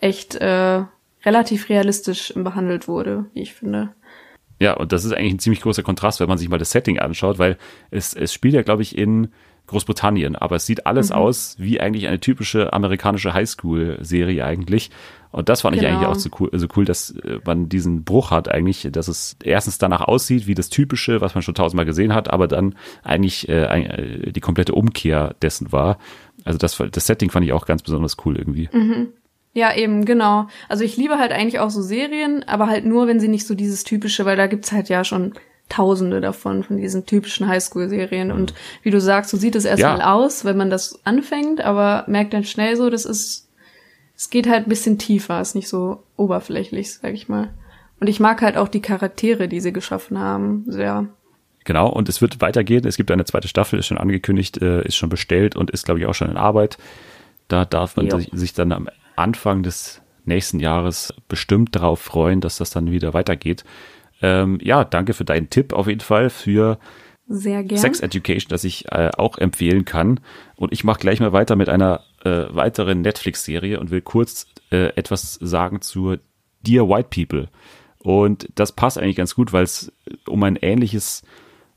echt äh, relativ realistisch behandelt wurde, wie ich finde. Ja, und das ist eigentlich ein ziemlich großer Kontrast, wenn man sich mal das Setting anschaut, weil es, es spielt ja, glaube ich, in Großbritannien, aber es sieht alles aus wie eigentlich eine typische amerikanische Highschool-Serie eigentlich. Und das fand ich Genau. eigentlich auch so cool, so cool, dass äh, man diesen Bruch hat eigentlich, dass es erstens danach aussieht wie das Typische, was man schon tausendmal gesehen hat, aber dann eigentlich äh, äh, die komplette Umkehr dessen war. Also das, das Setting fand ich auch ganz besonders cool irgendwie. Ja, eben, genau. Also ich liebe halt eigentlich auch so Serien, aber halt nur, wenn sie nicht so dieses typische, weil da gibt's halt ja schon Tausende davon, von diesen typischen Highschool-Serien. Und wie du sagst, so sieht es erstmal Ja. aus, wenn man das anfängt, aber merkt dann schnell so, das ist, es geht halt ein bisschen tiefer, ist nicht so oberflächlich, sag ich mal. Und ich mag halt auch die Charaktere, die sie geschaffen haben, sehr. Genau, und es wird weitergehen. Es gibt eine zweite Staffel, ist schon angekündigt, äh, ist schon bestellt und ist, glaube ich, auch schon in Arbeit. Da darf man Jo. sich, sich dann am Anfang des nächsten Jahres bestimmt darauf freuen, dass das dann wieder weitergeht. Ähm, ja, danke für deinen Tipp auf jeden Fall für Sehr gern. Sex Education, das ich äh, auch empfehlen kann. Und ich mache gleich mal weiter mit einer äh, weiteren Netflix-Serie und will kurz äh, etwas sagen zur Dear White People. Und das passt eigentlich ganz gut, weil es um ein ähnliches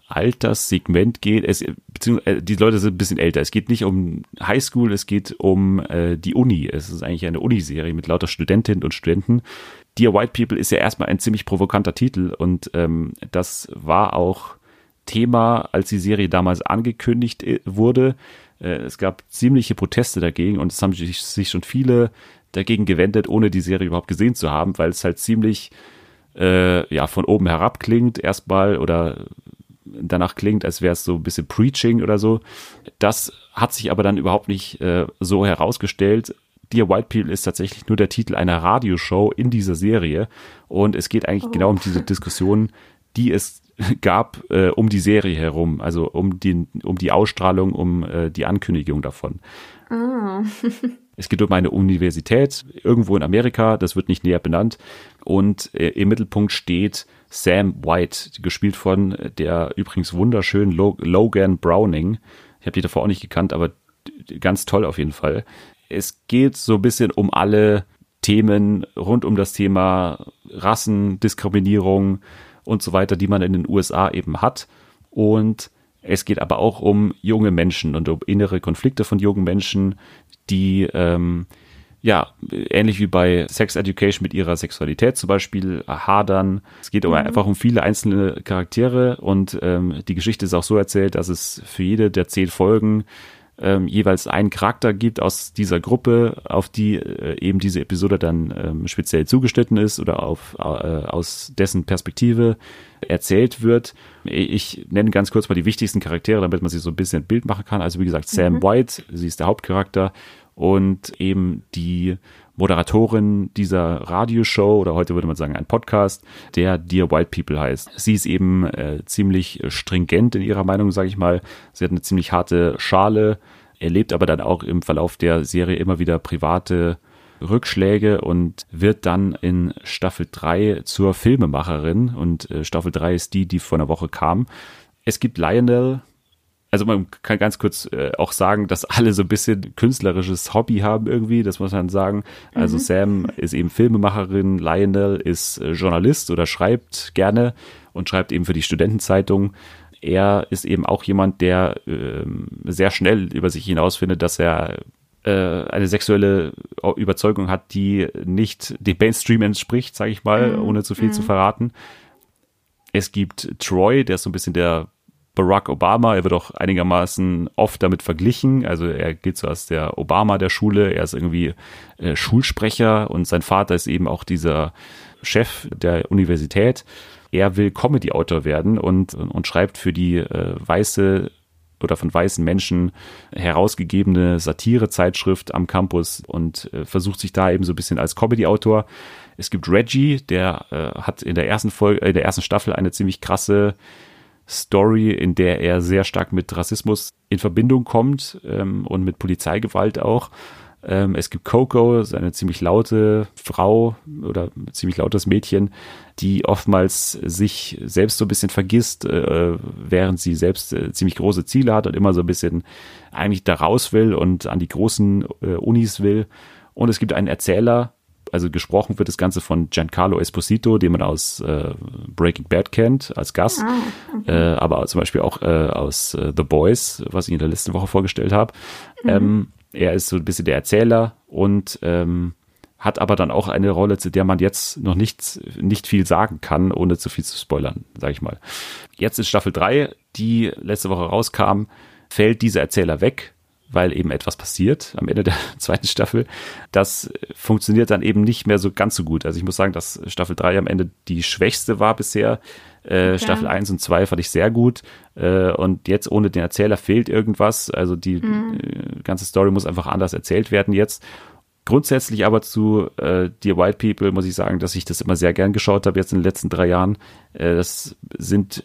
Alterssegment geht. Es, beziehungsweise, äh, die Leute sind ein bisschen älter. Es geht nicht um Highschool, es geht um äh, die Uni. Es ist eigentlich eine Uniserie mit lauter Studentinnen und Studenten. Dear White People ist ja erstmal ein ziemlich provokanter Titel und ähm, das war auch Thema, als die Serie damals angekündigt äh, wurde. Äh, es gab ziemliche Proteste dagegen und es haben sich, sich schon viele dagegen gewendet, ohne die Serie überhaupt gesehen zu haben, weil es halt ziemlich äh, ja von oben herab klingt erstmal oder danach klingt, als wäre es so ein bisschen Preaching oder so. Das hat sich aber dann überhaupt nicht äh, so herausgestellt. Dear White People ist tatsächlich nur der Titel einer Radioshow in dieser Serie und es geht eigentlich oh. genau um diese Diskussion, die es gab äh, um die Serie herum, also um die, um die Ausstrahlung, um äh, die Ankündigung davon. Oh. es geht um eine Universität irgendwo in Amerika, das wird nicht näher benannt. Und äh, im Mittelpunkt steht Sam White, gespielt von der übrigens wunderschönen Logan Browning. Ich habe die davor auch nicht gekannt, aber ganz toll auf jeden Fall. Es geht so ein bisschen um alle Themen rund um das Thema Rassendiskriminierung, und so weiter, die man in den USA eben hat. Und es geht aber auch um junge Menschen und um innere Konflikte von jungen Menschen, die ähm, ja, ähnlich wie bei Sex Education mit ihrer Sexualität zum Beispiel hadern. Es geht mhm. einfach um viele einzelne Charaktere und ähm, die Geschichte ist auch so erzählt, dass es für jede der zehn Folgen ähm, jeweils einen Charakter gibt aus dieser Gruppe, auf die äh, eben diese Episode dann ähm, speziell zugeschnitten ist oder auf, äh, aus dessen Perspektive erzählt wird. Ich nenne ganz kurz mal die wichtigsten Charaktere, damit man sich so ein bisschen ein Bild machen kann. Also wie gesagt, Sam mhm. White, sie ist der Hauptcharakter und eben die Moderatorin dieser Radioshow oder heute würde man sagen ein Podcast, der Dear White People heißt. Sie ist eben äh, ziemlich stringent in ihrer Meinung, sage ich mal. Sie hat eine ziemlich harte Schale, erlebt aber dann auch im Verlauf der Serie immer wieder private Rückschläge und wird dann in Staffel 3 zur Filmemacherin und äh, Staffel 3 ist die, die vor einer Woche kam. Es gibt Lionel, also man kann ganz kurz äh, auch sagen, dass alle so ein bisschen künstlerisches Hobby haben irgendwie, das muss man sagen. Also mhm. Sam ist eben Filmemacherin, Lionel ist äh, Journalist oder schreibt gerne und schreibt eben für die Studentenzeitung. Er ist eben auch jemand, der äh, sehr schnell über sich hinausfindet, dass er äh, eine sexuelle Überzeugung hat, die nicht dem Mainstream entspricht, sage ich mal, mhm. ohne zu viel mhm. zu verraten. Es gibt Troy, der ist so ein bisschen der Barack Obama. Er wird auch einigermaßen oft damit verglichen. Also er gilt so als der Obama der Schule. Er ist irgendwie äh, Schulsprecher und sein Vater ist eben auch dieser Chef der Universität. Er will Comedy-Autor werden und, und schreibt für die äh, weiße oder von weißen Menschen herausgegebene Satirezeitschrift am Campus und äh, versucht sich da eben so ein bisschen als Comedy-Autor. Es gibt Reggie, der äh, hat in der ersten Folge, äh, in der ersten Staffel eine ziemlich krasse Story, in der er sehr stark mit Rassismus in Verbindung kommt ähm, und mit Polizeigewalt auch. Ähm, es gibt Coco, eine ziemlich laute Frau oder ziemlich lautes Mädchen, die oftmals sich selbst so ein bisschen vergisst, äh, während sie selbst äh, ziemlich große Ziele hat und immer so ein bisschen eigentlich da raus will und an die großen äh, Unis will. Und es gibt einen Erzähler, also gesprochen wird das Ganze von Giancarlo Esposito, den man aus äh, Breaking Bad kennt, als Gast, ah, okay. äh, aber zum Beispiel auch äh, aus äh, The Boys, was ich in der letzten Woche vorgestellt habe. Mhm. Ähm, er ist so ein bisschen der Erzähler und ähm, hat aber dann auch eine Rolle, zu der man jetzt noch nicht, nicht viel sagen kann, ohne zu viel zu spoilern, sage ich mal. Jetzt ist Staffel 3, die letzte Woche rauskam, fällt dieser Erzähler weg weil eben etwas passiert am Ende der zweiten Staffel. Das funktioniert dann eben nicht mehr so ganz so gut. Also ich muss sagen, dass Staffel 3 am Ende die schwächste war bisher. Äh. Staffel 1 und 2 fand ich sehr gut. Äh, und jetzt ohne den Erzähler fehlt irgendwas. Also die mhm. äh, ganze Story muss einfach anders erzählt werden jetzt. Grundsätzlich aber zu äh, Dear White People muss ich sagen, dass ich das immer sehr gern geschaut habe, jetzt in den letzten drei Jahren. Äh, das sind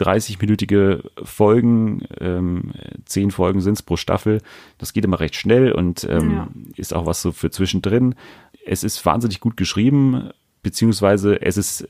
30-minütige Folgen, ähm, zehn Folgen sind es pro Staffel. Das geht immer recht schnell und ähm, ja. ist auch was so für zwischendrin. Es ist wahnsinnig gut geschrieben, beziehungsweise es ist,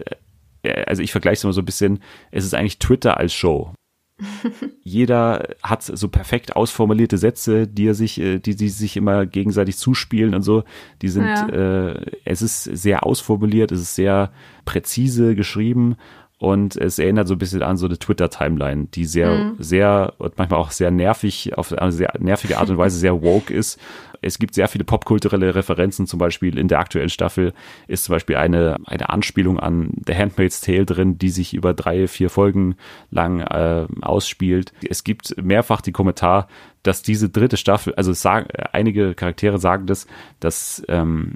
äh, also ich vergleiche es immer so ein bisschen, es ist eigentlich Twitter als Show. Jeder hat so perfekt ausformulierte Sätze, die er sich, äh, die, die sich immer gegenseitig zuspielen und so. Die sind, ja. äh, es ist sehr ausformuliert, es ist sehr präzise geschrieben Und es erinnert so ein bisschen an so eine Twitter-Timeline, die sehr, Mhm. sehr und manchmal auch sehr nervig, auf eine sehr nervige Art und Weise sehr woke ist. Es gibt sehr viele popkulturelle Referenzen, zum Beispiel in der aktuellen Staffel ist zum Beispiel eine, eine Anspielung an The Handmaid's Tale drin, die sich über drei, vier Folgen lang äh, ausspielt. Es gibt mehrfach die Kommentar, dass diese dritte Staffel, also sagen, einige Charaktere sagen das, dass ähm,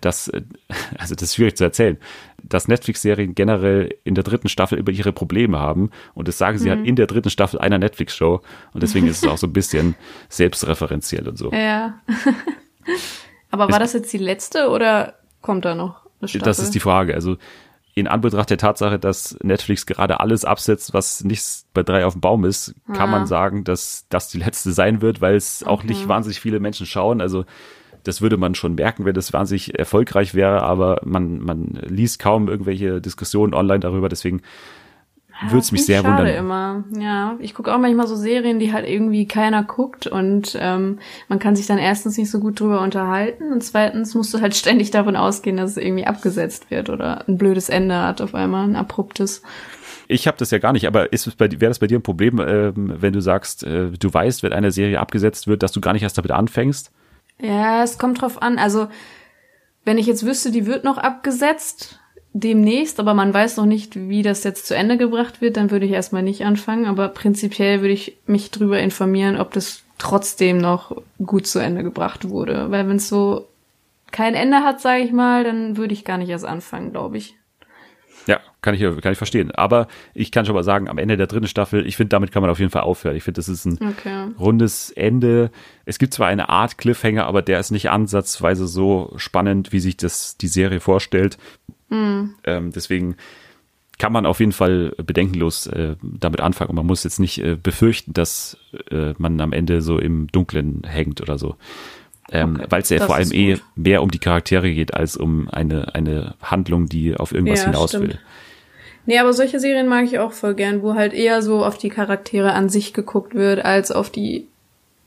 das, äh, also das ist schwierig zu erzählen, dass Netflix-Serien generell in der dritten Staffel über ihre Probleme haben und das sagen sie halt in der dritten Staffel einer Netflix-Show und deswegen ist es auch so ein bisschen selbstreferenziell und so. Ja. Aber war das jetzt die letzte oder kommt da noch eine Staffel? Das ist die Frage. Also in Anbetracht der Tatsache, dass Netflix gerade alles absetzt, was nicht bei drei auf dem Baum ist, kann Ah. man sagen, dass das die letzte sein wird, weil es auch Okay. nicht wahnsinnig viele Menschen schauen. Also das würde man schon merken, wenn das wahnsinnig erfolgreich wäre, aber man, man liest kaum irgendwelche Diskussionen online darüber, deswegen würde es mich sehr schade wundern. immer. Ja, ich gucke auch manchmal so Serien, die halt irgendwie keiner guckt und ähm, man kann sich dann erstens nicht so gut drüber unterhalten und zweitens musst du halt ständig davon ausgehen, dass es irgendwie abgesetzt wird oder ein blödes Ende hat auf einmal, ein abruptes. Ich habe das ja gar nicht, aber ist es bei, wäre das bei dir ein Problem, ähm, wenn du sagst, äh, du weißt, wenn eine Serie abgesetzt wird, dass du gar nicht erst damit anfängst? Ja, es kommt drauf an. Also, wenn ich jetzt wüsste, die wird noch abgesetzt demnächst, aber man weiß noch nicht, wie das jetzt zu Ende gebracht wird, dann würde ich erstmal nicht anfangen. Aber prinzipiell würde ich mich drüber informieren, ob das trotzdem noch gut zu Ende gebracht wurde. Weil wenn es so kein Ende hat, sage ich mal, dann würde ich gar nicht erst anfangen, glaube ich. Kann ich, kann ich verstehen. Aber ich kann schon mal sagen, am Ende der dritten Staffel, ich finde, damit kann man auf jeden Fall aufhören. Ich finde, das ist ein Okay. rundes Ende. Es gibt zwar eine Art Cliffhanger, aber der ist nicht ansatzweise so spannend, wie sich das die Serie vorstellt. Ähm, deswegen kann man auf jeden Fall bedenkenlos äh, damit anfangen und man muss jetzt nicht äh, befürchten, dass äh, man am Ende so im Dunklen hängt oder so. Ähm, Okay, Weil es ja vor allem eh mehr um die Charaktere geht, als um eine, eine Handlung, die auf irgendwas Ja, hinaus stimmt. will. Nee, aber solche Serien mag ich auch voll gern, wo halt eher so auf die Charaktere an sich geguckt wird, als auf die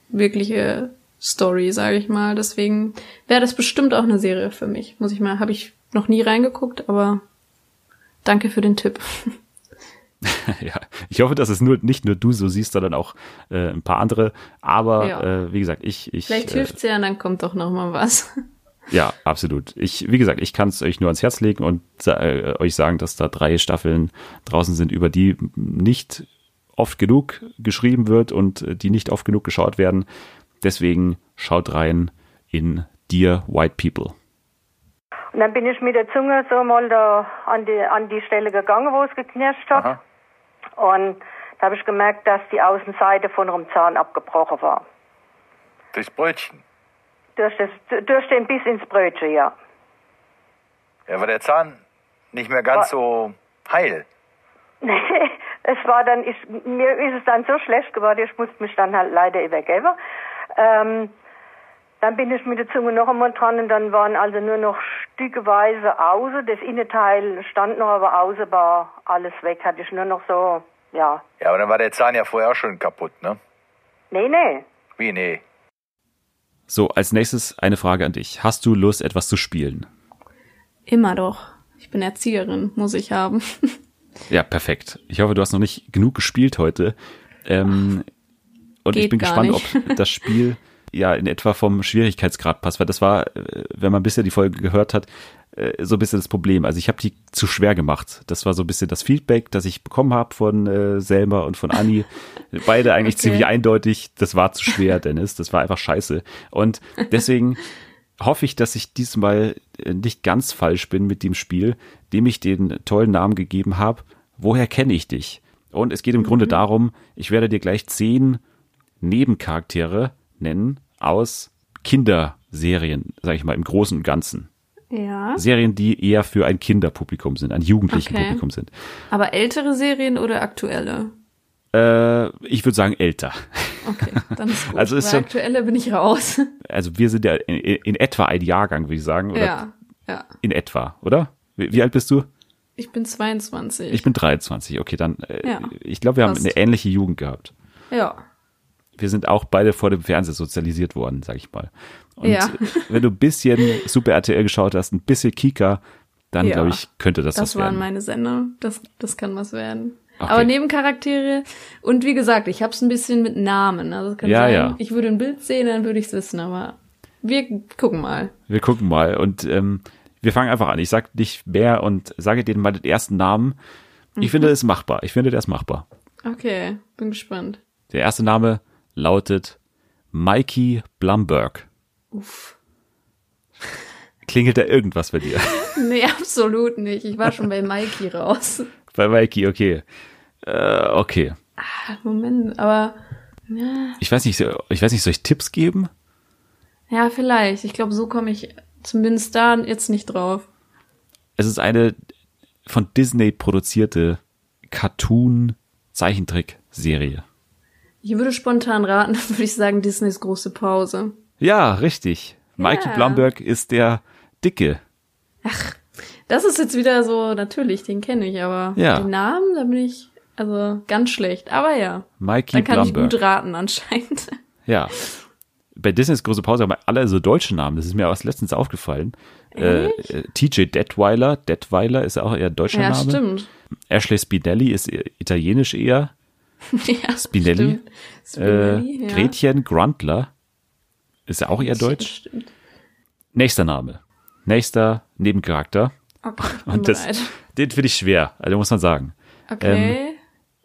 wirkliche Story, sage ich mal. Deswegen wäre das bestimmt auch eine Serie für mich. Muss ich mal, habe ich noch nie reingeguckt, aber danke für den Tipp. ja, ich hoffe, dass es nur nicht nur du so siehst, sondern auch äh, ein paar andere. Aber Ja. äh, wie gesagt, ich, ich Vielleicht äh, hilft's ja und dann kommt doch noch mal was. Ja absolut. Ich, wie gesagt, ich kann es euch nur ans Herz legen und äh, euch sagen, dass da drei Staffeln draußen sind, über die nicht oft genug geschrieben wird und äh, die nicht oft genug geschaut werden. Deswegen schaut rein in Dear White People. Und dann bin ich mit der Zunge so mal da an die, an die Stelle gegangen, wo es geknirscht hat. Und da habe ich gemerkt, dass die Außenseite von einem Zahn abgebrochen war. Durchs Brötchen. Durch, das, durch den Biss ins Brötchen, ja. Ja, war der Zahn nicht mehr ganz so heil. Nee, es war dann, ich, mir ist es dann so schlecht geworden, ich musste mich dann halt leider übergeben. Ähm, dann bin ich mit der Zunge noch einmal dran und dann waren also nur noch stückeweise außen. Das Innenteil stand noch, aber außen war alles weg. Hatte ich nur noch so, ja. Ja, aber dann war der Zahn ja vorher auch schon kaputt, ne? Nee, nee. Wie, nee. So, als nächstes eine Frage an dich. Hast du Lust, etwas zu spielen? Immer doch. Ich bin Erzieherin, muss ich haben. Ja, perfekt. Ich hoffe, du hast noch nicht genug gespielt heute. Ähm, und ich geht bin gar gespannt, nicht. ob das Spiel ja in etwa vom Schwierigkeitsgrad passt, weil das war, äh, wenn man bisher die Folge gehört hat, äh, so ein bisschen das Problem. Also ich habe die zu schwer gemacht. Das war so ein bisschen das Feedback, das ich bekommen habe von äh, Selma und von Anni. Beide eigentlich Okay. ziemlich eindeutig, das war zu schwer, Dennis. Das war einfach scheiße. Und deswegen hoffe ich, dass ich diesmal äh, nicht ganz falsch bin mit dem Spiel, dem ich den tollen Namen gegeben habe. Woher kenne ich dich? Und es geht im Grunde darum, ich werde dir gleich zehn Nebencharaktere nennen aus Kinderserien, sage ich mal, im Großen und Ganzen. Ja. Serien, die eher für ein Kinderpublikum sind, ein jugendlichen Okay. Publikum sind. Aber ältere Serien oder aktuelle? Äh, ich würde sagen älter. Okay, dann ist gut. Also ist Bei schon- aktuelle bin ich raus. Also wir sind ja in, in etwa ein Jahrgang, würde ich sagen. Oder ja, ja. In etwa, oder? Wie, wie alt bist du? Ich bin 22. Ich bin 23. Okay, dann, äh, Ja, ich glaube, wir haben passt. eine ähnliche Jugend gehabt. ja. Wir sind auch beide vor dem Fernseher sozialisiert worden, sag ich mal. Und Ja. wenn du ein bisschen Super RTL geschaut hast, ein bisschen Kika, dann Ja, glaube ich, könnte das, Das was waren werden. meine Sender. Das, das kann was werden. Okay. Aber Nebencharaktere und wie gesagt, ich habe es ein bisschen mit Namen. Also Ja, sein, ja. ich würde ein Bild sehen, dann würde ich es wissen. Aber wir gucken mal. Wir gucken mal und ähm, wir fangen einfach an. Ich sag nicht mehr und sage denen mal den ersten Namen. Ich Mhm. finde, das ist machbar. Ich finde, der ist machbar. Okay, bin gespannt. Der erste Name lautet Mikey Blumberg. Uff. Klingelt da irgendwas bei dir? Nee, absolut nicht. Ich war schon bei Mikey raus. bei Mikey, okay. Äh, okay. Moment, aber ja, Ich weiß nicht, so- ich weiß nicht, soll ich Tipps geben? ja vielleicht. Ich glaube, so komme ich zumindest da jetzt nicht drauf. Es ist eine von Disney produzierte Cartoon-Zeichentrick-Serie. Ich würde spontan raten, würde ich sagen Disneys große Pause. Ja, richtig. Mikey Ja. Blumberg ist der Dicke. Das ist jetzt wieder so, natürlich, den kenne ich, aber Ja. den Namen, da bin ich also ganz schlecht. Aber ja, Mikey da kann Blumberg. ich gut raten anscheinend. Ja. Bei Disneys große Pause haben alle so deutsche Namen. Das ist mir auch letztens aufgefallen. Äh, äh, TJ Detweiler. Detweiler ist auch eher deutscher ja, Name. stimmt. Ashley Spinelli ist italienisch eher. ja, Spinelli. stimmt. Äh, Spinelli, ja. Gretchen Grundler ist ja auch eher deutsch. Stimmt. Nächster Name. Nächster Nebencharakter. Okay, Und das, bereit. den finde ich schwer, also muss man sagen. Okay.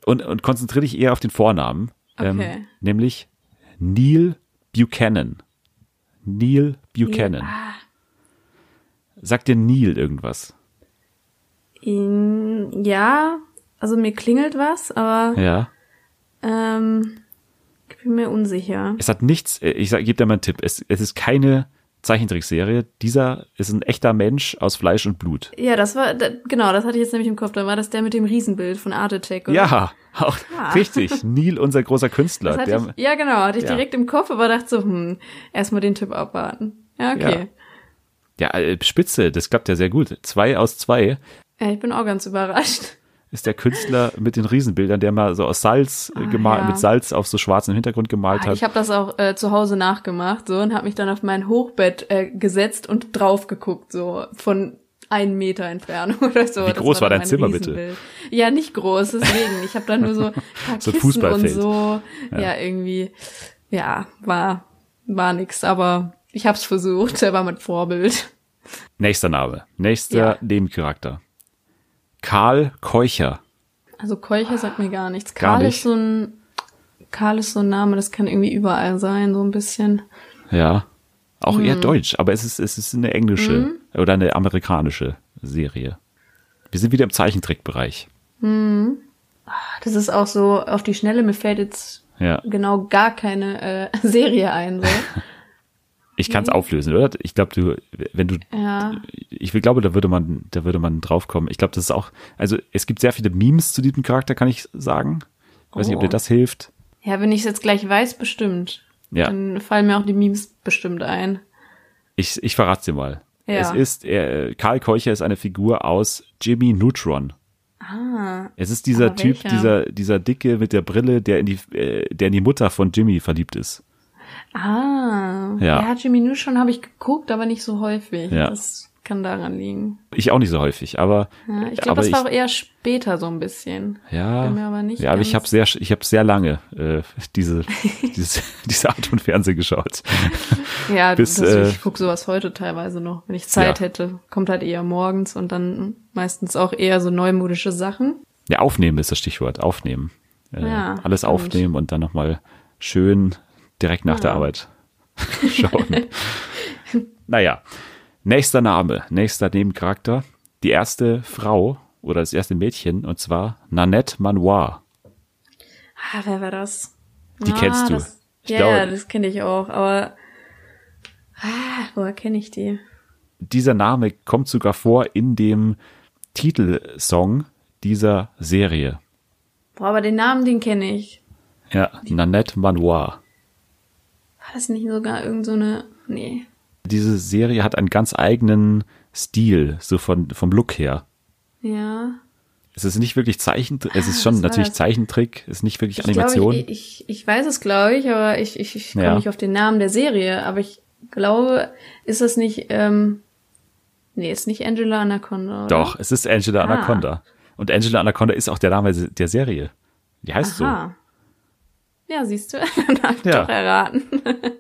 Und, und konzentriere dich eher auf den Vornamen. Ähm, Okay. nämlich Neil Buchanan. Neil Buchanan. Ah. Sagt dir Neil irgendwas? In, ja, also mir klingelt was, aber Ja. Ähm, ich bin mir unsicher. Es hat nichts, äh, ich gebe dir mal einen Tipp. Es, es ist keine Zeichentrickserie. Dieser ist ein echter Mensch aus Fleisch und Blut. Ja, das war, da, genau, das hatte ich jetzt nämlich im Kopf. Da war das der mit dem Riesenbild von Art Attack, oder? Ja, auch Ah. richtig. Neil, unser großer Künstler. Der, ich, ja, genau, hatte ich Ja. direkt im Kopf, aber dachte so, hm, erstmal den Tipp abwarten. Ja, okay. ja, äh, Spitze, das klappt ja sehr gut. Zwei aus zwei Ja. ich bin auch ganz überrascht. Ist der Künstler mit den Riesenbildern, der mal so aus Salz äh, gemalt, Ah, ja. mit Salz auf so schwarzem Hintergrund gemalt hat. Ich habe das auch äh, zu Hause nachgemacht so und habe mich dann auf mein Hochbett äh, gesetzt und drauf geguckt, so von einen Meter Entfernung oder so. Wie Das groß war dein Zimmer, bitte? Ja, nicht groß, deswegen. Ich habe dann nur so ein paar So Kissen und so. Ja. irgendwie, ja, war, war nix, aber ich hab's versucht, er war mein Vorbild. Nächster Name. Nächster Ja. Nebencharakter. Karl Keucher. Also Keucher sagt mir gar nichts. Gar Karl nicht? ist so ein, Karl ist so ein Name, das kann irgendwie überall sein, so ein bisschen. Ja. Auch Hm. eher deutsch, aber es ist, es ist eine englische oder eine amerikanische Serie. Wir sind wieder im Zeichentrickbereich. Das ist auch so auf die Schnelle, mir fällt jetzt Ja. genau gar keine äh, Serie ein. So. Ich kann es auflösen, oder? Ich glaube, du, wenn du, Ja. ich glaube, da würde man, da würde man draufkommen. Ich glaube, das ist auch, also es gibt sehr viele Memes zu diesem Charakter, kann ich sagen. Ich weiß nicht, ob Oh. dir das hilft. Ja, wenn ich es jetzt gleich weiß, bestimmt. Ja. Dann fallen mir auch die Memes bestimmt ein. Ich, ich verrate dir mal. Ja. Es ist, er, Karl Keucher ist eine Figur aus Jimmy Neutron. Ah. Es ist dieser Typ, welcher? dieser, dieser Dicke mit der Brille, der in die, äh, der in die Mutter von Jimmy verliebt ist. Ah. Ja. Ja, Jimmy Neutron habe ich geguckt, aber nicht so häufig. Ja. Das kann daran liegen. Ich auch nicht so häufig, aber, Ja, ich glaube, aber das ich, war auch eher später so ein bisschen. ja, bin mir aber nicht ja, aber ich habe sehr, ich habe sehr lange äh, diese, diese, diese Art von Fernsehen geschaut. Ja, Bis, das, äh, ich gucke sowas heute teilweise noch. Wenn ich Zeit Ja. hätte, kommt halt eher morgens und dann meistens auch eher so neumodische Sachen. Ja, aufnehmen ist das Stichwort. Aufnehmen. Äh, Ja, alles stimmt. aufnehmen und dann nochmal schön direkt nach der Ja. Arbeit schauen. naja, nächster Name, nächster Nebencharakter. Die erste Frau oder das erste Mädchen und zwar Nanette Manoir. Ah, wer war das? Die ah, kennst du. Das, Ich ja, glaube- das kenne ich auch, aber ah, woher kenne ich die? Dieser Name kommt sogar vor in dem Titelsong dieser Serie. Boah, aber den Namen, den kenne ich. Ja, Nanette Manoir. Das nicht sogar irgend so eine, nee. Diese Serie hat einen ganz eigenen Stil, so von, vom Look her. Ja. Es ist nicht wirklich Zeichentrick, es ist Ah, schon natürlich das? Zeichentrick, es ist nicht wirklich Ich Animation. glaube, ich, ich, ich weiß es, glaube ich, aber ich, ich, ich komme Ja. nicht auf den Namen der Serie. Aber ich glaube, ist das nicht ähm, Nee, ist nicht Angela Anaconda. Oder? Doch, es ist Angela Ah. Anaconda. Und Angela Anaconda ist auch der Name der Serie. Die heißt Aha. Ja, siehst du, dann hab ich Ja. doch erraten.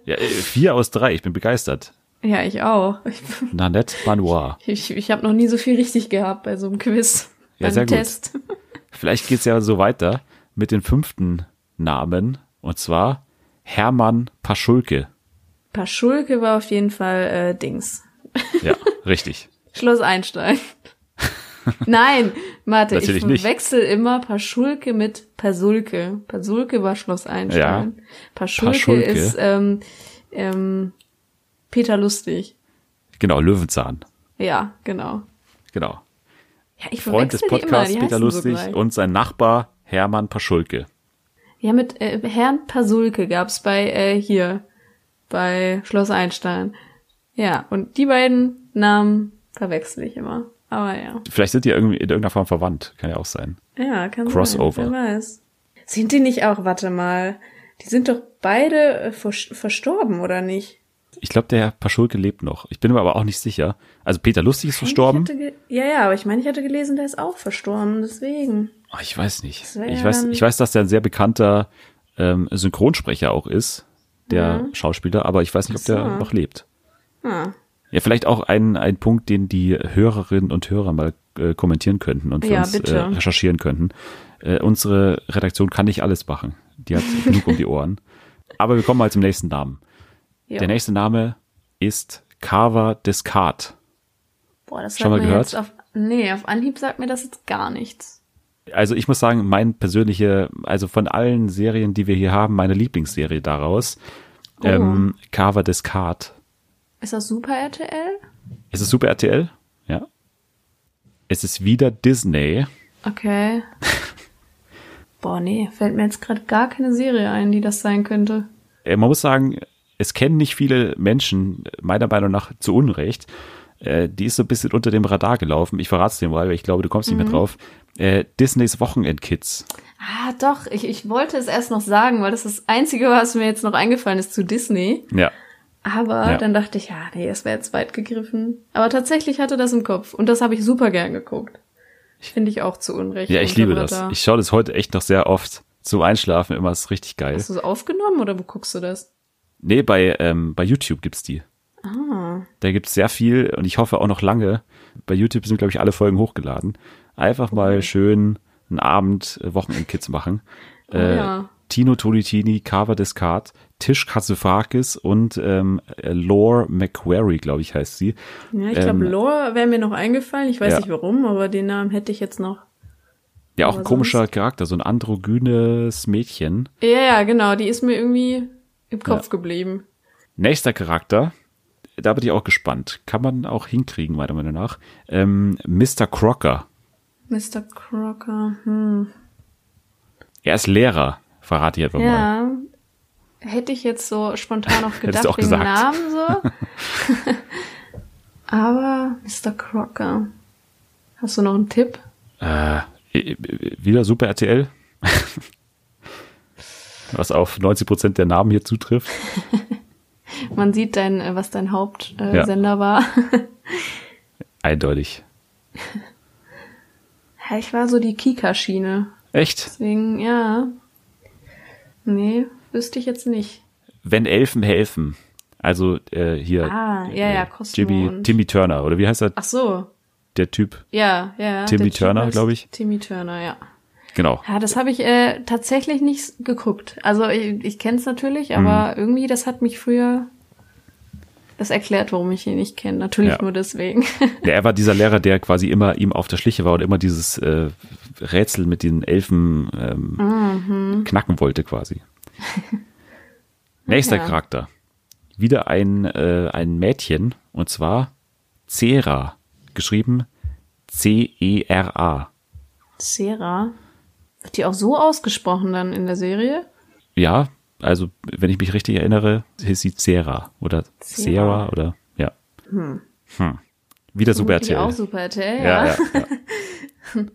Ja, äh, vier aus drei, ich bin begeistert. ja, ich auch. Ich, Nanette Manoir. ich, ich habe noch nie so viel richtig gehabt bei so einem Quiz. Ja, sehr gut. Test. Vielleicht geht's ja so weiter mit dem fünften Namen. Und zwar Hermann Paschulke. Paschulke war auf jeden Fall äh, Dings. Ja, richtig. Schloss Einstein. Nein, warte, Natürlich ich verwechsel immer Paschulke mit Pasulke. Pasulke war Schloss Einstein. Paschulke, Paschulke. ist ähm, ähm, Peter Lustig. Genau, Löwenzahn. Ja, genau. Genau. Ja, ich Freund des die Podcasts, die Peter so Lustig gleich. und sein Nachbar Hermann Paschulke. Ja, mit äh, Herrn Pasulke gab's bei äh, hier bei Schloss Einstein. Ja, und die beiden Namen verwechsel ich immer. Aber ja. Vielleicht sind die irgendwie in irgendeiner Form verwandt. Kann ja auch sein. Ja, kann Crossover. sein. Wer weiß. Sind die nicht auch, warte mal, die sind doch beide äh, vers verstorben, oder nicht? Ich glaube, der Herr Paschulke lebt noch. Ich bin mir aber auch nicht sicher. Also Peter Lustig ist verstorben. Ja, ja, aber ich meine, ich hatte gelesen, der ist auch verstorben, deswegen. Ah, ich weiß nicht. Ich ja weiß, ich weiß, dass der ein sehr bekannter ähm, Synchronsprecher auch ist, der Schauspieler, aber ich weiß nicht, ob der Ach so. noch lebt. Ah. Ja, vielleicht auch ein, ein Punkt, den die Hörerinnen und Hörer mal äh, kommentieren könnten und für Ja, uns äh, recherchieren könnten. Äh, unsere Redaktion kann nicht alles machen. Die hat genug um die Ohren. Aber wir kommen mal zum nächsten Namen. Ja. Der nächste Name ist Carver Descartes. Boah, das Schon mal gehört? Jetzt auf, nee, auf Anhieb sagt mir das jetzt gar nichts. Also ich muss sagen, mein persönliche, also von allen Serien, die wir hier haben, meine Lieblingsserie daraus, Oh. ähm, Carver Descartes. Ist das Super RTL? Ist es Super RTL? Ja. Es ist wieder Disney. Okay. Boah, nee, fällt mir jetzt gerade gar keine Serie ein, die das sein könnte. Äh, man muss sagen, es kennen nicht viele Menschen, meiner Meinung nach zu Unrecht. Äh, die ist so ein bisschen unter dem Radar gelaufen. Ich verrate es dir mal, weil ich glaube, du kommst nicht Mhm. mehr drauf. Äh, Disneys Wochenendkids. Ah, doch, ich, ich wollte es erst noch sagen, weil das das Einzige, was mir jetzt noch eingefallen ist zu Disney. Ja. Aber Ja. dann dachte ich, ja, nee, es wäre jetzt weit gegriffen. Aber tatsächlich hatte das im Kopf. Und das habe ich super gern geguckt. Finde ich auch zu Unrecht. Ja, ich liebe das. Ich schaue das heute echt noch sehr oft. Zum Einschlafen immer, ist richtig geil. Hast du es aufgenommen oder wo guckst du das? Nee, bei, ähm, bei YouTube gibt's die. Ah. Da gibt's sehr viel und ich hoffe auch noch lange. Bei YouTube sind, glaube ich, alle Folgen hochgeladen. Einfach mal schön einen Abend äh, Wochenendkids machen. Oh, äh, ja. Tino Tolitini, Carver Descartes, Tish Katsufakis und ähm, äh, Lore McQuarrie, glaube ich, heißt sie. Ja, ich Ähm, glaube, Lore wäre mir noch eingefallen. Ich weiß ja. nicht warum, aber den Namen hätte ich jetzt noch. Ja, auch ein komischer sonst- Charakter, so ein androgynes Mädchen. Ja, ja, genau, die ist mir irgendwie im Kopf Ja. geblieben. Nächster Charakter, da bin ich auch gespannt. Kann man auch hinkriegen, meiner Meinung nach. Ähm, Mr. Crocker. Mr. Crocker, hm. Er ist Lehrer, verrate ich einfach mal. Ja. Hätte ich jetzt so spontan auch gedacht, du auch wegen gesagt. Namen so. Aber Mr. Crocker. Hast du noch einen Tipp? Äh, wieder Super RTL. Was auf 90 Prozent der Namen hier zutrifft. Man sieht dein, äh, was dein Hauptsender äh, Ja. War. Eindeutig. Ja, ich war so die Kika-Schiene. Echt? Deswegen, ja. Nee, wüsste ich jetzt nicht. Wenn Elfen helfen. Also äh, hier Ah, ja, ja, äh, Jimmy, Timmy Turner, oder wie heißt er? Ach so. Der Typ. Ja, ja. Timmy Turner, heißt glaub ich. Timmy Turner, ja. Genau. Ja, das habe ich äh, tatsächlich nicht geguckt. Also ich, ich kenne es natürlich, aber Mhm. irgendwie, das hat mich früher. Das erklärt, warum ich ihn nicht kenne. Natürlich Ja. nur deswegen. Ja, er war dieser Lehrer, der quasi immer ihm auf der Schliche war und immer dieses äh, Rätsel mit den Elfen ähm, Mhm. knacken wollte quasi. Nächster Ja. Charakter. Wieder ein, äh, ein Mädchen und zwar Cera. Geschrieben E C-E-R-A. Sarah. Wird die auch so ausgesprochen dann in der Serie? Ja, also wenn ich mich richtig erinnere, hieß sie Cera oder. Cera oder ja. Hm. Hm. Wieder Super RTL. auch Super RTL, Ja, ja. ja, ja.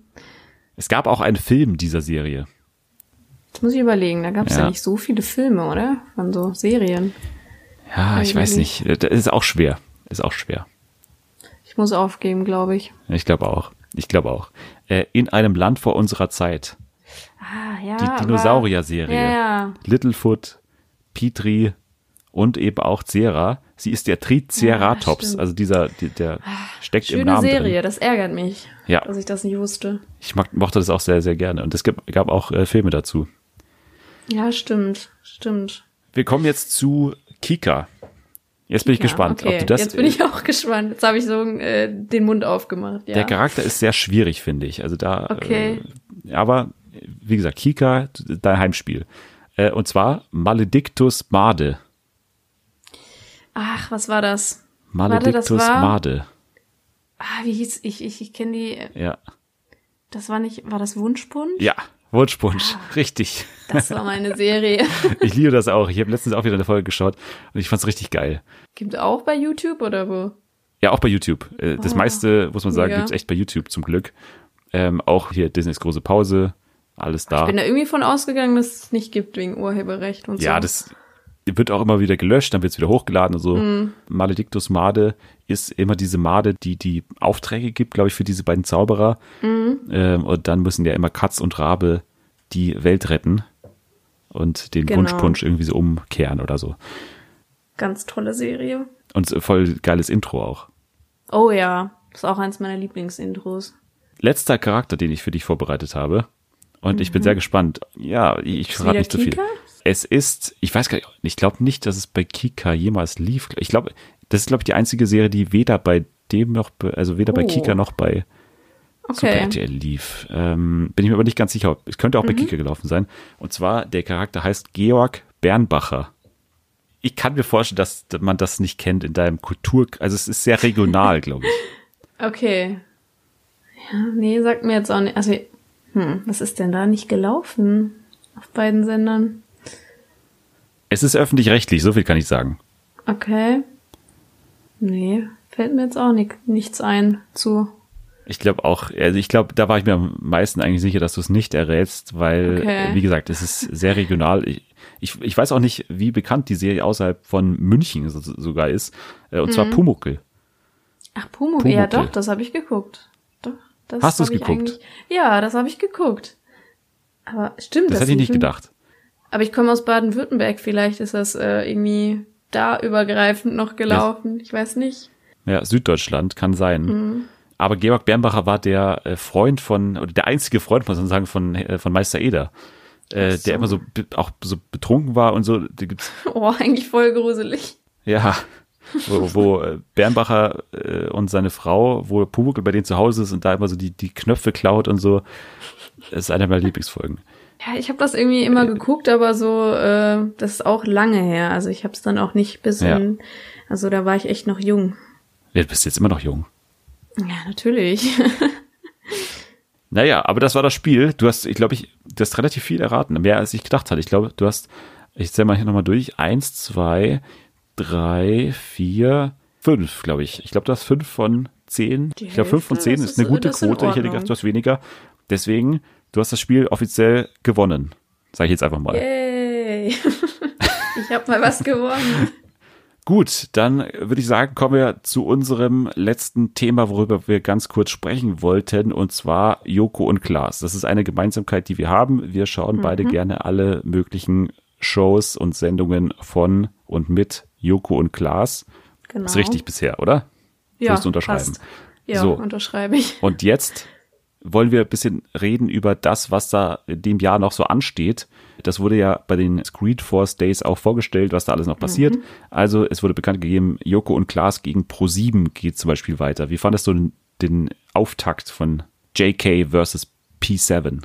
Es gab auch einen Film dieser Serie. Jetzt muss ich überlegen, da gab es ja. Nicht so viele Filme, oder? Von so Serien. Ja, ich weiß Eigentlich. nicht. Das ist auch schwer. Ist auch schwer. Ich muss aufgeben, glaube ich. Ich glaube auch. Ich glaube auch. Äh, in einem Land vor unserer Zeit. Ah, ja. Die Dinosaurier-Serie. Ja, ja. Littlefoot, Petri und eben auch Zera. Sie ist der Triceratops, also dieser, die, der steckt im Schöne Namen Serie, drin. das ärgert mich, dass ich das nicht wusste. Ich mag, mochte das auch sehr, sehr gerne. Und es gab, gab auch äh, Filme dazu. Ja, stimmt, stimmt. Wir kommen jetzt zu Kika. Jetzt bin ich Ja, gespannt, okay. ob du das. Jetzt bin ich auch gespannt. Jetzt habe ich so äh, den Mund aufgemacht. Ja. Der Charakter ist sehr schwierig, finde ich. Also da. Okay. Äh, aber wie gesagt, Kika, dein Heimspiel. Äh, und zwar Maledictus Made. Ach, was war das? Maledictus Warte, das war- Made. Ah, wie hieß ich? Ich, ich kenne die. Ja. Das war nicht. War das Wunschpunsch? Ja, Wunschpunsch. Richtig. Das war meine Serie. Ich liebe das auch. Ich habe letztens auch wieder eine Folge geschaut und ich fand's richtig geil. Gibt auch bei YouTube oder wo? Ja, auch bei YouTube. Äh, Das Oh, meiste, muss man sagen, mega. gibt's echt bei YouTube zum Glück. Ähm, auch hier Disneys große Pause, alles da. Ich bin da irgendwie von ausgegangen, dass es nicht gibt wegen Urheberrecht und so. Ja, das wird auch immer wieder gelöscht, dann wird's wieder hochgeladen und so. Mhm. Maledictus Made ist immer diese Made, die die Aufträge gibt, glaube ich, für diese beiden Zauberer. Mhm. Ähm, und dann müssen ja immer Katz und Rabe die Welt retten und den Genau. Wunschpunsch irgendwie so umkehren oder so. Ganz tolle Serie. Und voll geiles Intro auch. Oh ja, ist auch eins meiner Lieblingsintros. Letzter Charakter, den ich für dich vorbereitet habe. Und ich bin sehr gespannt. Ja, ich verrate nicht zu viel. Kika? Es ist, ich weiß gar nicht, ich glaube nicht, dass es bei Kika jemals lief. Ich glaube, das ist, glaube ich, die einzige Serie, die weder bei dem noch, bei- also weder bei Oh. Kika noch bei Super Okay. RTL lief. Ähm, bin ich mir aber nicht ganz sicher. Es könnte auch bei Mhm. Kika gelaufen sein. Und zwar, der Charakter heißt Georg Bernbacher. Ich kann mir vorstellen, dass man das nicht kennt in deinem Kultur, also es ist sehr regional, glaube ich. Okay. Ja, nee, sagt mir jetzt auch nicht. Also, hm, was ist denn da nicht gelaufen? Auf beiden Sendern. Es ist öffentlich-rechtlich, so viel kann ich sagen. Okay. Nee, fällt mir jetzt auch nicht, nichts ein zu. Ich glaube auch, also ich glaube, da war ich mir am meisten eigentlich sicher, dass du es nicht errätst, weil, Okay. äh, wie gesagt, es ist sehr regional. Ich, ich, ich weiß auch nicht, wie bekannt die Serie außerhalb von München so, sogar ist. Äh, Und zwar Mhm. Pumuckel. Ach, Pumuckl. Ja, doch, das habe ich geguckt. Das Hast hab ich geguckt? Ja, das habe ich geguckt. Aber stimmt Das hätte ich nicht gedacht. Aber ich komme aus Baden-Württemberg. Vielleicht ist das äh, irgendwie da übergreifend noch gelaufen. Ich weiß nicht. Ja, Süddeutschland kann sein. Mhm. Aber Georg Bernbacher war der äh, Freund von, oder der einzige Freund, muss man sagen, von, äh, von Meister Eder. Äh, so. Der immer so auch so betrunken war und so. Oh, eigentlich voll gruselig. ja, wo, wo äh, Bernbacher äh, und seine Frau, wo Pumuckl bei denen zu Hause ist und da immer so die, die Knöpfe klaut und so. Das ist einer meiner Lieblingsfolgen. Ja, ich habe das irgendwie immer geguckt, aber so, äh, das ist auch lange her. Also ich habe es dann auch nicht bis Ja. in, also da war ich echt noch jung. Ja, du bist jetzt immer noch jung. Ja, natürlich. Naja, aber das war das Spiel. Du hast, ich glaube, ich, du hast relativ viel erraten, mehr als ich gedacht hatte. Ich glaube, du hast, ich zähle mal hier nochmal durch, eins, zwei, drei, vier, fünf, glaube ich. Ich glaube, du hast fünf von zehn. Die ich glaube, fünf von zehn das ist eine ist- gute ist Quote. Ich hätte gedacht, du hast weniger. Deswegen, du hast das Spiel offiziell gewonnen. Sag ich jetzt einfach mal. Yay. ich habe mal was gewonnen. Gut, dann würde ich sagen, kommen wir zu unserem letzten Thema, worüber wir ganz kurz sprechen wollten, und zwar Joko und Klaas. Das ist eine Gemeinsamkeit, die wir haben. Wir schauen Mhm. beide gerne alle möglichen Shows und Sendungen von und mit Joko und Klaas. Genau. Ist richtig bisher, oder? Ja, Würdest du unterschreiben? passt. Ja, So. unterschreibe ich. Und jetzt wollen wir ein bisschen reden über das, was da in dem Jahr noch so ansteht. Das wurde ja bei den Screed Force Days auch vorgestellt, was da alles noch passiert. Mhm. Also es wurde bekannt gegeben, Joko und Klaas gegen Pro7 geht zum Beispiel weiter. Wie fandest du den, den Auftakt von JK versus P7?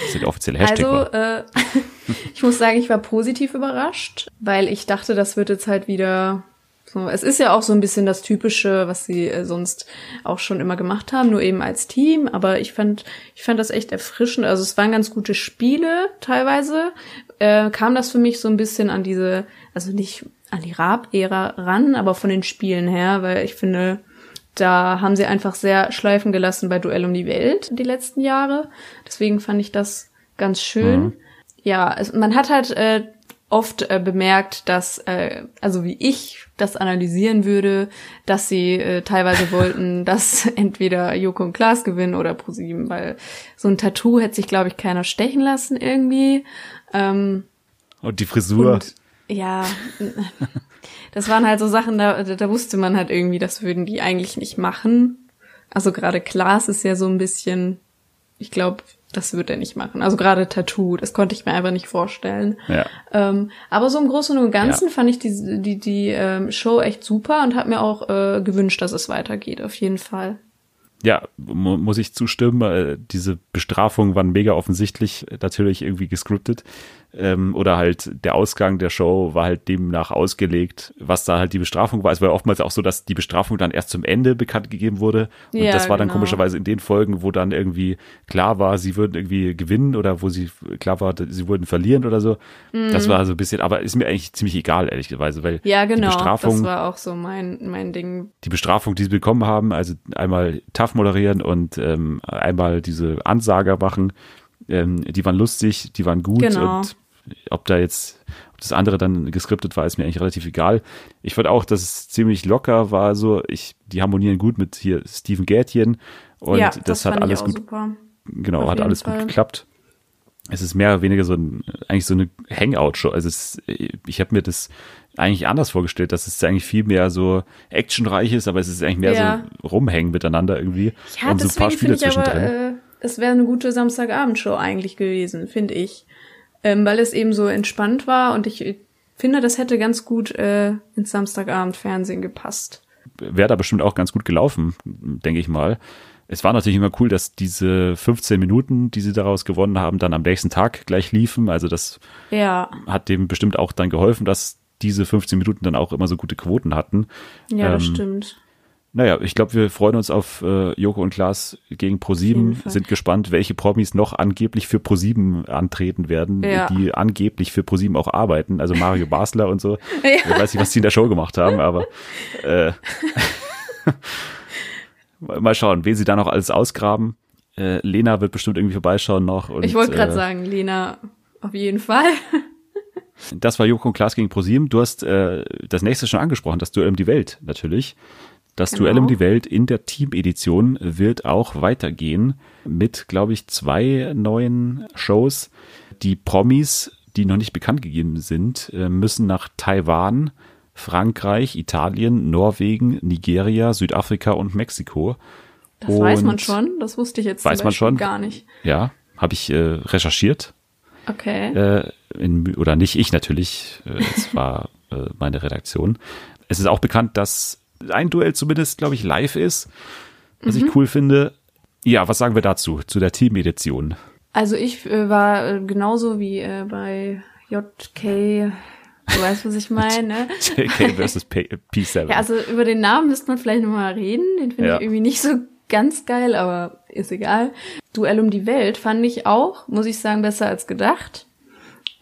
Das ist der offizielle Hashtag. Also, äh, ich muss sagen, ich war positiv überrascht, weil ich dachte, das wird jetzt halt wieder so. Es ist ja auch so ein bisschen das Typische, was sie äh, sonst auch schon immer gemacht haben, nur eben als Team. Aber ich fand, ich fand das echt erfrischend. Also es waren ganz gute Spiele teilweise. Äh, kam das für mich so ein bisschen an diese, also nicht an die Raab-Ära ran, aber von den Spielen her, weil ich finde, da haben sie einfach sehr schleifen gelassen bei Duell um die Welt die letzten Jahre. Deswegen fand ich das ganz schön. Mhm. Ja, es, man hat halt äh, oft äh, bemerkt, dass, äh, also wie ich das analysieren würde, dass sie äh, teilweise wollten, dass entweder Joko und Klaas gewinnen oder ProSieben, weil so ein Tattoo hätte sich, glaube ich, keiner stechen lassen irgendwie. Ähm, Und die Frisur. und ja, das waren halt so Sachen, da, da wusste man halt irgendwie, das würden die eigentlich nicht machen. Also gerade Klaas ist ja so ein bisschen, ich glaube, das wird er nicht machen. Also gerade Tattoo, das konnte ich mir einfach nicht vorstellen. ja. Ähm, aber so im Großen und Ganzen Ja. fand ich die, die, die ähm, Show echt super und habe mir auch äh, gewünscht, dass es weitergeht, auf jeden Fall. Ja, mu muss ich zustimmen. Äh, diese Bestrafungen waren mega offensichtlich, natürlich irgendwie gescriptet. Ähm, oder halt der Ausgang der Show war halt demnach ausgelegt, was da halt die Bestrafung war. Es war ja oftmals auch so, dass die Bestrafung dann erst zum Ende bekannt gegeben wurde. Und Ja, das war dann genau. komischerweise in den Folgen, wo dann irgendwie klar war, sie würden irgendwie gewinnen oder wo sie klar war, sie würden verlieren oder so. Das war so ein bisschen, aber ist mir eigentlich ziemlich egal, ehrlicherweise, weil Mhm. Ja, die genau. Bestrafung Das war auch so mein, mein Ding. die Bestrafung, die sie bekommen haben, also einmal TAF moderieren und ähm, einmal diese Ansager machen, ähm, die waren lustig, die waren gut Genau. und ob da jetzt, ob das andere dann geskriptet war, ist mir eigentlich relativ egal. Ich fand auch, dass es ziemlich locker war, so, ich, die harmonieren gut mit hier Steven Gärtchen und ja, das, hat fand alles gut, super. genau, auf hat alles Fall. gut geklappt. Es ist mehr oder weniger so ein, eigentlich so eine Hangout-Show. Also es, ich habe mir das eigentlich anders vorgestellt, dass es eigentlich viel mehr so actionreich ist, aber es ist eigentlich mehr Ja. so rumhängen miteinander irgendwie. Ja, und so ein paar Spiele ich aber, zwischendrin. äh, es wäre eine gute Samstagabendshow eigentlich gewesen, finde ich. Ähm, weil es eben so entspannt war und ich finde, das hätte ganz gut äh, ins Samstagabend-Fernsehen gepasst. Wäre da bestimmt auch ganz gut gelaufen, denke ich mal. Es war natürlich immer cool, dass diese 15 Minuten, die sie daraus gewonnen haben, dann am nächsten Tag gleich liefen. Also das Ja, hat dem bestimmt auch dann geholfen, dass diese 15 Minuten dann auch immer so gute Quoten hatten. ja, das Ähm, stimmt. Naja, ich glaube, wir freuen uns auf äh, Joko und Klaas gegen ProSieben, sind gespannt, welche Promis noch angeblich für ProSieben antreten werden, Ja. die angeblich für ProSieben auch arbeiten, also Mario Basler und so. Ja. Ich weiß nicht, was die in der Show gemacht haben, aber äh, mal schauen, wen sie da noch alles ausgraben. Äh, Lena wird bestimmt irgendwie vorbeischauen noch. Und, Ich wollte gerade äh, sagen, Lena, auf jeden Fall. Das war Joko und Klaas gegen ProSieben. Du hast äh, das nächste schon angesprochen, das Duell um die Welt natürlich. Das Genau. Duell um die Welt in der Team-Edition wird auch weitergehen mit, glaube ich, zwei neuen Shows. Die Promis, die noch nicht bekannt gegeben sind, äh, müssen nach Taiwan, Frankreich, Italien, Norwegen, Nigeria, Südafrika und Mexiko. Das weiß man Und- schon, das wusste ich jetzt Weiß man schon? gar nicht. Ja, habe ich äh, recherchiert. Okay. äh, in, oder nicht ich natürlich, äh, es war äh, meine Redaktion. Es ist auch bekannt, dass ein Duell zumindest, glaube ich, live ist, was Mhm. ich cool finde. Ja, was sagen wir dazu, zu der Team-Edition? Also ich äh, war äh, genauso wie äh, bei JK, du weißt, was ich meine, ne? JK versus P P7. Ja, also über den Namen müsste man vielleicht nochmal reden. Den finde Ja. ich irgendwie nicht so ganz geil, aber ist egal. Duell um die Welt fand ich auch, muss ich sagen, besser als gedacht.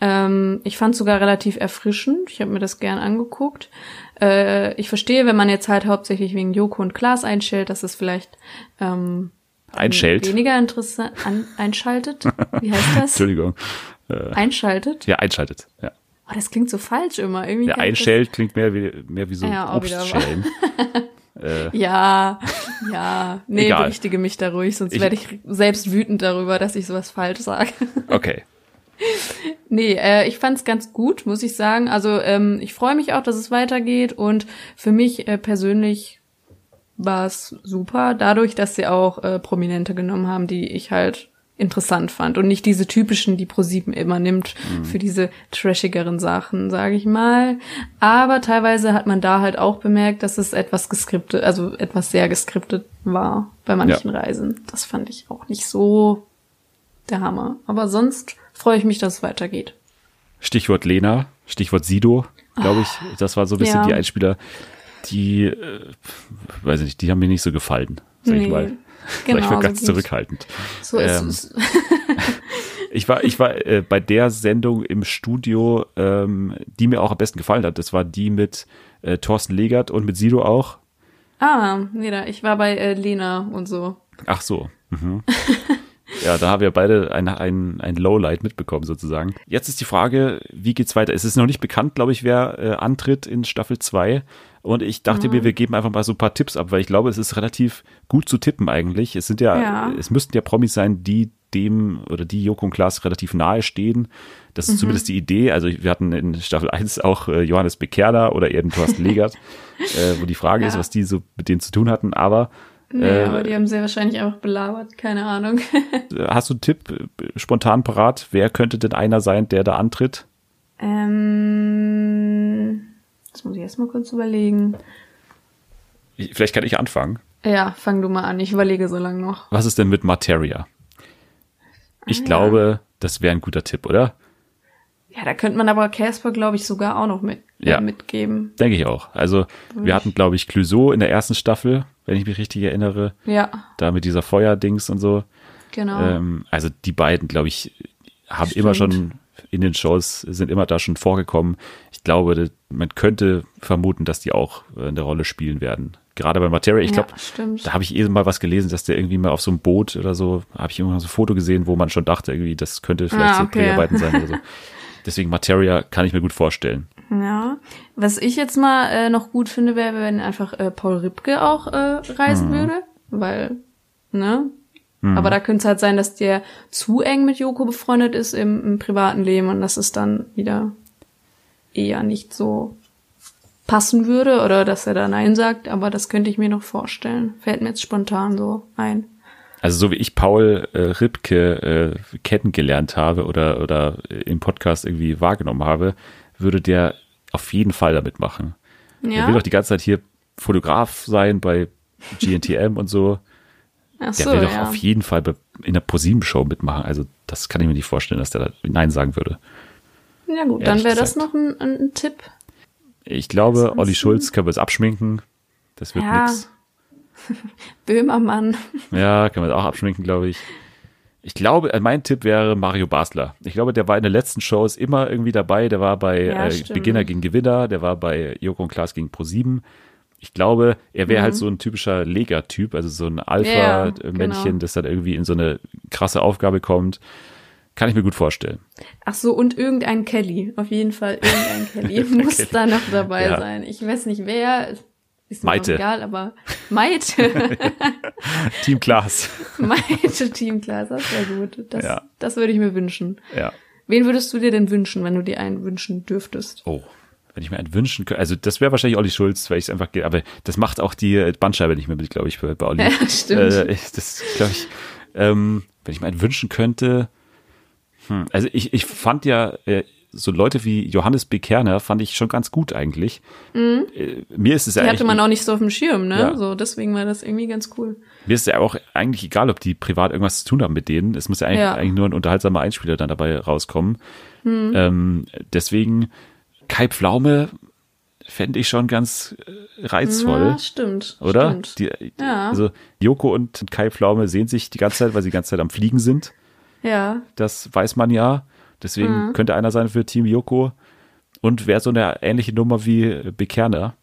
Ähm, ich fand sogar relativ erfrischend. Ich habe mir das gern angeguckt. Äh, ich verstehe, wenn man jetzt halt hauptsächlich wegen Joko und Klaas einstellt, dass es vielleicht ähm, Einschält. weniger interessant an, einschaltet. Wie heißt das? Entschuldigung. Einschaltet? Ja, einschaltet. Ja, Oh, das klingt so falsch immer. Irgendwie ja einschält klingt mehr wie, mehr wie so Ja. Obstschälen. äh, Ja, ja. Nee, Egal. berichtige mich da ruhig, sonst werde ich selbst wütend darüber, dass ich sowas falsch sage. okay. nee, äh, ich fand's ganz gut, muss ich sagen. Also ähm, ich freue mich auch, dass es weitergeht und für mich äh, persönlich war es super, dadurch, dass sie auch äh, Prominente genommen haben, die ich halt interessant fand und nicht diese typischen, die ProSieben immer nimmt für diese trashigeren Sachen, sage ich mal. Aber teilweise hat man da halt auch bemerkt, dass es etwas geskriptet, also etwas sehr geskriptet war bei manchen Reisen. Das fand ich auch nicht so der Hammer. Aber sonst freue ich mich, dass es weitergeht. Stichwort Lena, Stichwort Sido, glaube ich. Das war so ein bisschen Ja. die Einspieler, die, äh, weiß ich nicht, die haben mir nicht so gefallen, sag ich Nee, mal. Genau, ich war so ganz ging's. zurückhaltend. So ist Ähm, es. Ich war, ich war äh, bei der Sendung im Studio, ähm, die mir auch am besten gefallen hat. Das war die mit äh, Thorsten Legert und mit Sido auch. Ah, nee, da, ich war bei äh, Lena und so. Ach so. Mhm. Ja, da haben wir beide ein, ein, ein Lowlight mitbekommen sozusagen. Jetzt ist die Frage, wie geht's weiter? Es ist noch nicht bekannt, glaube ich, wer äh, antritt in Staffel 2. Und ich dachte mir, wir geben einfach mal so ein paar Tipps ab, weil ich glaube, es ist relativ gut zu tippen eigentlich. Es sind ja, Ja. es müssten ja Promis sein, die dem oder die Joko und Klaas relativ nahe stehen. Das ist zumindest die Idee. Also wir hatten in Staffel 1 auch äh, Johannes Bekerner oder eben Thorsten Legert, äh, wo die Frage ist, Ja. was die so mit denen zu tun hatten. Aber Nee, äh, aber die haben sie wahrscheinlich einfach belabert, keine Ahnung. Hast du einen Tipp äh, spontan parat? Wer könnte denn einer sein, der da antritt? ähm, das muss ich erst mal kurz überlegen. Ich, vielleicht kann ich anfangen. Ja, fang du mal an, ich überlege so lange noch. Was ist denn mit Materia? Ich Ah, glaube, das wäre ein guter Tipp, oder? Ja, da könnte man aber Casper, glaube ich, sogar auch noch mit, Ja. äh, mitgeben. Denke ich auch. Also wir hatten, glaube ich, Clouseau in der ersten Staffel, wenn ich mich richtig erinnere. Ja, Da mit dieser Feuerdings und so. genau. Ähm, also die beiden, glaube ich, haben immer Stimmt. schon in den Shows, sind immer da schon vorgekommen. Ich glaube, man könnte vermuten, dass die auch äh, eine Rolle spielen werden. Gerade bei Materia, ich glaube, da habe ich eh mal was gelesen, dass der irgendwie mal auf so einem Boot oder so, habe ich irgendwann so ein Foto gesehen, wo man schon dachte, irgendwie, das könnte vielleicht Ah, so okay. Dreharbeiten sein oder so. Deswegen Materia kann ich mir gut vorstellen. Ja. Was ich jetzt mal äh, noch gut finde, wäre, wenn einfach äh, Paul Ripke auch äh, reisen Mhm. würde. Weil, ne? Aber da könnte es halt sein, dass der zu eng mit Joko befreundet ist im, im privaten Leben und dass es dann wieder eher nicht so passen würde oder dass er da Nein sagt, aber das könnte ich mir noch vorstellen. Fällt mir jetzt spontan so ein. Also so wie ich Paul äh, Ripke äh, kennengelernt habe oder, oder im Podcast irgendwie wahrgenommen habe, würde der auf jeden Fall damit machen. Er Ja. will doch die ganze Zeit hier Fotograf sein bei GNTM und so. Ach Der so, will doch ja. auf jeden Fall in der ProSieben-Show mitmachen. Also das kann ich mir nicht vorstellen, dass der da Nein sagen würde. Ja gut, Ehrlich dann wäre das noch ein, ein, Tipp. Ich glaube, Ansonsten- Olli Schulz können wir es abschminken. Das wird Ja. nix. Böhmermann. Ja, können wir es auch abschminken, glaube ich. Ich glaube, äh, mein Tipp wäre Mario Basler. Ich glaube, der war in den letzten Shows immer irgendwie dabei. Der war bei Ja, äh. Beginner gegen Gewinner, der war bei Joko und Klaas gegen Pro7. Ich glaube, er wäre halt so ein typischer Lega-Typ, also so ein Mhm. Ja, Alpha-Männchen, genau. das dann irgendwie in so eine krasse Aufgabe kommt. Kann ich mir gut vorstellen. Ach so, und irgendein Kelly. Auf jeden Fall irgendein Kelly muss Kelly. da noch dabei Ja. sein. Ich weiß nicht wer. Ist mir Maite. egal, aber Maite. Team Klaas. Maite Team Klaas, das wäre gut. Das, Ja. das würde ich mir wünschen. ja. Wen würdest du dir denn wünschen, wenn du dir einen wünschen dürftest? Oh, wenn ich mir einen wünschen könnte, also das wäre wahrscheinlich Olli Schulz, weil ich es einfach, ge- aber das macht auch die äh, Bandscheibe nicht mehr mit, glaube ich, bei, bei Olli. Ja, stimmt. Äh, ich- das glaube ich, ähm, wenn ich mir einen wünschen könnte, hm, also ich, ich fand ja äh, so Leute wie Johannes B. Kerner fand ich schon ganz gut eigentlich. Äh, mir ist es ja Mhm. Die eigentlich, hatte man auch nicht so auf dem Schirm, ne? Ja. So, deswegen war das irgendwie ganz cool. mir ist ja auch eigentlich egal, ob die privat irgendwas zu tun haben mit denen. Es muss ja eigentlich, Ja. eigentlich nur ein unterhaltsamer Einspieler dann dabei rauskommen. Hm. Ähm, deswegen Kai Pflaume fände ich schon ganz äh, reizvoll. Ja, stimmt. Oder? Stimmt. Die, Ja. Also Joko und Kai Pflaume sehen sich die ganze Zeit, weil sie die ganze Zeit am Fliegen sind. ja. Das weiß man ja. Deswegen Mhm. könnte einer sein für Team Joko. Und wäre so eine ähnliche Nummer wie Bekerner.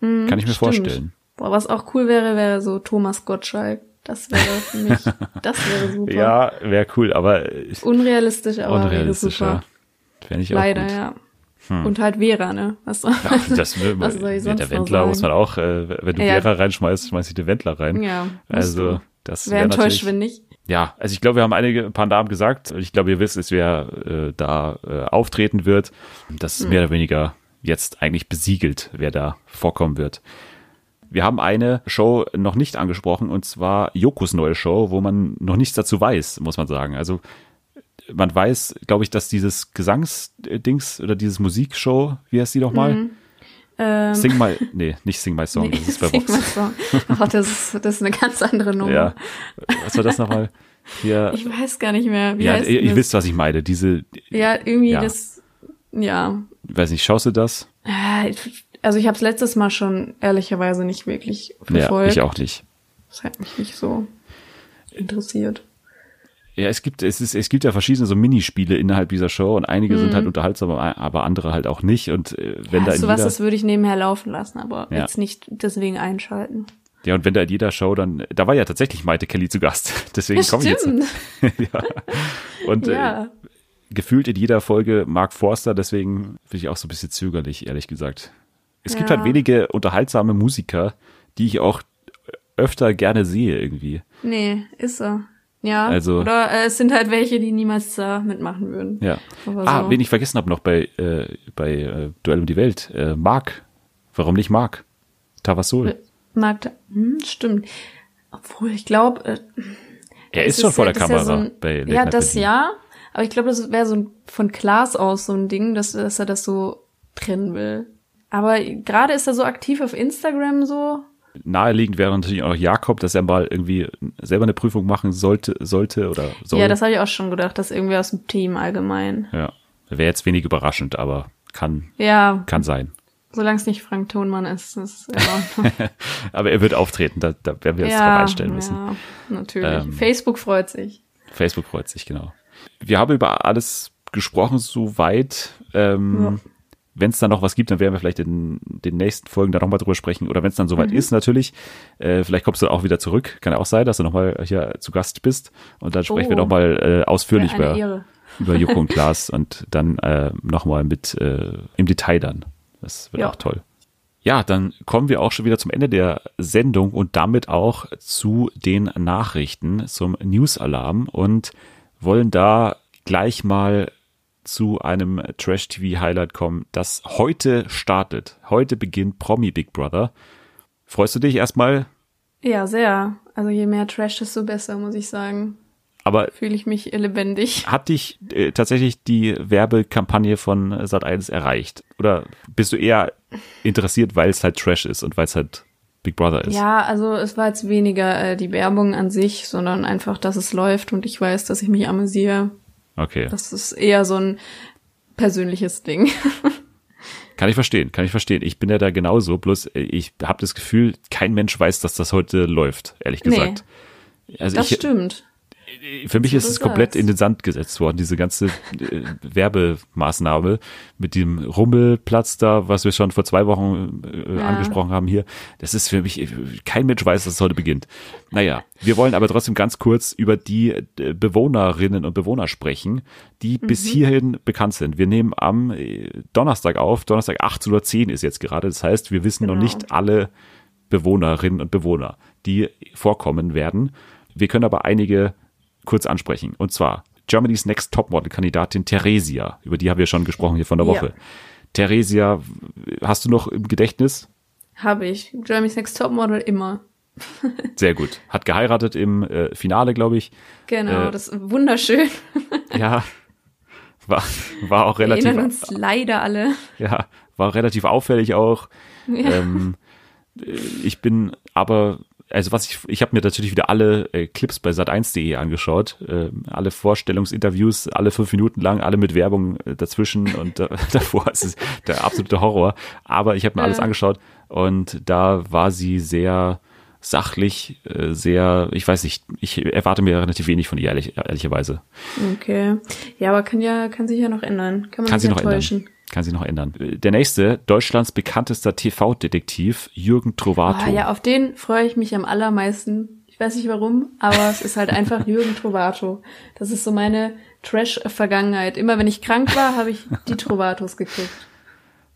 Kann ich mir Mhm, stimmt. vorstellen. Boah, was auch cool wäre, wäre so Thomas Gottschalk. Das wäre für mich, das wäre super. Ja, wäre cool, aber äh, Unrealistisch, aber wäre unrealistischer. super. Fände ich auch Leider, gut. ja. Und halt Vera, ne? Was, Ja, das was soll ich sonst der Wendler muss man auch, äh, wenn du Ja. Vera reinschmeißt, schmeißt ich den Wendler rein. Ja, also das Wäre wäre enttäuscht, wenn nicht. Ja, also ich glaube, wir haben einige ein paar Namen gesagt. Ich glaube, ihr wisst, es wer äh, da äh, auftreten wird. Das Hm. ist mehr oder weniger jetzt eigentlich besiegelt, wer da vorkommen wird. Wir haben eine Show noch nicht angesprochen und zwar Jokos neue Show, wo man noch nichts dazu weiß, muss man sagen. Also man weiß, glaube ich, dass dieses Gesangsdings oder dieses Musikshow, wie heißt die nochmal? Mhm. Ähm, Sing mal, nee, nicht Sing My Song, das ist bei Sing Vox. my song. Oh, das ist, das ist eine ganz andere Nummer. Ja, was war das nochmal? Hier, Ich weiß gar nicht mehr, wie ja, heißt ihr, ihr wisst, was ich meine. Diese, Ja, irgendwie Ja. das, ja. weiß nicht, schaust du das? Äh, Also ich habe es letztes Mal schon ehrlicherweise nicht wirklich Ja, verfolgt. ich auch nicht. Das hat mich nicht so interessiert. Ja, es gibt, es ist, es gibt ja verschiedene so Minispiele innerhalb dieser Show und einige sind halt unterhaltsam, aber andere halt auch nicht. Und äh, wenn da Weißt in du was, das würde ich nebenher laufen lassen, aber Ja. jetzt nicht deswegen einschalten. Ja, und wenn da in jeder Show dann, da war ja tatsächlich Maite Kelly zu Gast. Deswegen Ja, komme ich jetzt. ja. Und Ja. äh, gefühlt in jeder Folge Mark Forster, deswegen bin ich auch so ein bisschen zögerlich, ehrlich gesagt. Es gibt Ja. halt wenige unterhaltsame Musiker, die ich auch öfter gerne sehe irgendwie. Nee, ist so. Ja. Also- Oder äh, es sind halt welche, die niemals da mitmachen würden. Ja. Aber Ah, so. wen ich vergessen habe noch bei, äh, bei äh, Duell um die Welt. Äh, Mark. Warum nicht Mark? Tavasol. Magda, hm, stimmt. Obwohl, ich glaube, äh, Er ist es schon vor der ist ja Kamera so ein, bei Late Ja, das Berlin. ja. Aber ich glaube, das wäre so ein, von Klaas aus so ein Ding, dass, dass er das so trennen will. Aber gerade ist er so aktiv auf Instagram so. Naheliegend wäre natürlich auch Jakob, dass er mal irgendwie selber eine Prüfung machen sollte, sollte oder soll. Ja, das habe ich auch schon gedacht, dass irgendwie aus dem Team allgemein. Ja. Wäre jetzt wenig überraschend, aber kann, Ja, kann sein. solange es nicht Frank Thonmann ist, ist. Aber er wird auftreten, da, da werden wir uns ja, drauf einstellen müssen. Ja, natürlich. Ähm, Facebook freut sich. Facebook freut sich, genau. Wir haben über alles gesprochen, soweit. Ähm, Wenn es dann noch was gibt, dann werden wir vielleicht in den nächsten Folgen da nochmal drüber sprechen. Oder wenn es dann soweit Mhm. ist, natürlich. Äh, vielleicht kommst du auch wieder zurück. Kann ja auch sein, dass du nochmal hier zu Gast bist. Und dann sprechen wir Oh. nochmal äh, ausführlich über, Ehre. über Joko und Klaas und dann äh, nochmal mit äh, im Detail dann. Das wird Ja. auch toll. Ja, dann kommen wir auch schon wieder zum Ende der Sendung und damit auch zu den Nachrichten, zum News-Alarm und wollen da gleich mal zu einem Trash-TV-Highlight kommen, das heute startet. Heute beginnt Promi Big Brother. Freust du dich erstmal? Ja, sehr. Also je mehr Trash, desto besser, muss ich sagen. Aber Fühle ich mich lebendig. hat dich äh, tatsächlich die Werbekampagne von Sat1 erreicht? Oder bist du eher interessiert, weil es halt Trash ist und weil es halt Big Brother ist? Ja, also es war jetzt weniger äh, die Werbung an sich, sondern einfach, dass es läuft und ich weiß, dass ich mich amüsiere. Okay. Das ist eher so ein persönliches Ding. Kann ich verstehen, kann ich verstehen. Ich bin ja da genauso, bloß äh, ich habe das Gefühl, kein Mensch weiß, dass das heute läuft, ehrlich Nee. gesagt. Also das ich, stimmt. Für mich ist es komplett in den Sand gesetzt worden, diese ganze äh, Werbemaßnahme mit dem Rummelplatz da, was wir schon vor zwei Wochen äh, Ja. angesprochen haben hier. Das ist für mich, äh, kein Mensch weiß, dass es heute beginnt. Naja, wir wollen aber trotzdem ganz kurz über die äh, Bewohnerinnen und Bewohner sprechen, die bis hierhin bekannt sind. Wir nehmen am äh, Donnerstag auf, Donnerstag 18.10 Uhr ist jetzt gerade, das heißt, wir wissen noch Genau. nicht alle Bewohnerinnen und Bewohner, die vorkommen werden. Wir können aber einige kurz ansprechen. Und zwar Germany's Next Topmodel-Kandidatin Theresia, über die haben wir schon gesprochen hier von der Ja. Woche. Theresia, hast du noch im Gedächtnis? Habe ich. Jeremy's Next Topmodel immer. Sehr gut. Hat geheiratet im äh, Finale, glaube ich. Genau, Äh, das ist wunderschön. Ja, war, war auch Wir relativ, erinnern uns leider alle. ja, war relativ auffällig auch. Ja. Ähm, äh, ich bin aber, also was ich, ich habe mir natürlich wieder alle äh, Clips bei sat1.de angeschaut, ähm, alle Vorstellungsinterviews, alle fünf Minuten lang, alle mit Werbung äh, dazwischen und äh, davor ist es der absolute Horror. Aber ich habe mir alles Ja. angeschaut und da war sie sehr sachlich, äh, sehr, ich weiß nicht, ich erwarte mir relativ wenig von ihr, ehrlich, ehrlicherweise. Okay. Ja, aber kann ja, kann sich ja noch ändern. Kann man Kann sich noch ändern. Kann sie noch ändern. Der nächste, Deutschlands bekanntester TV-Detektiv, Jürgen Trovato. Ah, ja, auf den freue ich mich am allermeisten. Ich weiß nicht warum, aber es ist halt einfach Jürgen Trovato. Das ist so meine Trash-Vergangenheit. Immer wenn ich krank war, habe ich die Trovatos geguckt.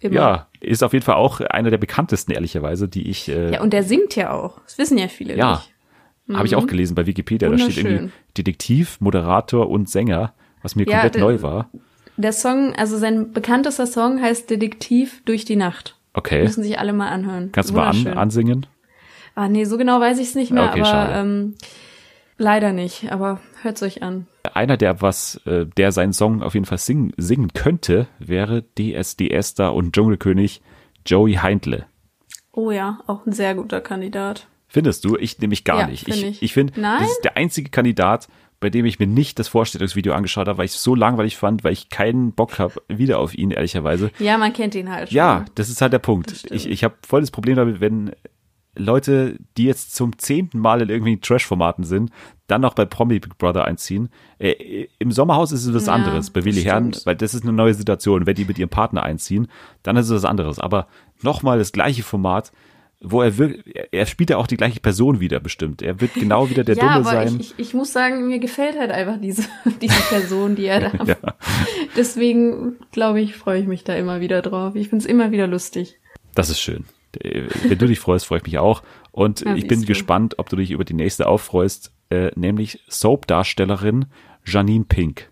Immer. Ja, ist auf jeden Fall auch einer der bekanntesten, ehrlicherweise, die ich, äh, Ja, und der singt ja auch. Das wissen ja viele ja, nicht. habe ich auch gelesen bei Wikipedia. Da steht irgendwie. Detektiv, Moderator und Sänger, was mir Ja, komplett neu war. Der Song, also sein bekanntester Song heißt Detektiv durch die Nacht. Okay, Müssen sich alle mal anhören. kannst du mal an, ansingen? Ah, nee, so genau weiß ich es nicht mehr, Okay, aber schade. ähm, leider nicht. Aber hört's euch an. Einer, der was, äh, der seinen Song auf jeden Fall singen, singen könnte, wäre DSDS da und Dschungelkönig Joey Heindle. Oh ja, auch ein sehr guter Kandidat. Findest du? Ich nämlich gar Ja, nicht. find Ich, ich. ich finde, das ist der einzige Kandidat, bei dem ich mir nicht das Vorstellungsvideo angeschaut habe, weil ich es so langweilig fand, weil ich keinen Bock habe wieder auf ihn, ehrlicherweise. Ja, man kennt ihn halt schon. Ja, das ist halt der Punkt. Ich, ich habe voll das Problem damit, wenn Leute, die jetzt zum zehnten Mal in irgendwelchen Trash-Formaten sind, dann noch bei Promi Big Brother einziehen. Äh, Im Sommerhaus ist es was Ja, anderes, bei Willi Herren, weil das ist eine neue Situation. Wenn die mit ihrem Partner einziehen, dann ist es was anderes. Aber nochmal das gleiche Format, wo er wirkt, er- spielt ja auch die gleiche Person wieder bestimmt. Er wird genau wieder der ja, Dumme aber sein. Ich, ich, ich muss sagen, mir gefällt halt einfach diese, diese Person, die er da Ja. Deswegen, glaube ich, freue ich mich da immer wieder drauf. Ich find's immer wieder lustig. Das ist schön. Äh, Wenn du dich freust, freue ich mich auch. Und Ja, ich bin du. gespannt, ob du dich über die nächste auffreust, äh, nämlich Soap-Darstellerin Janine Pink.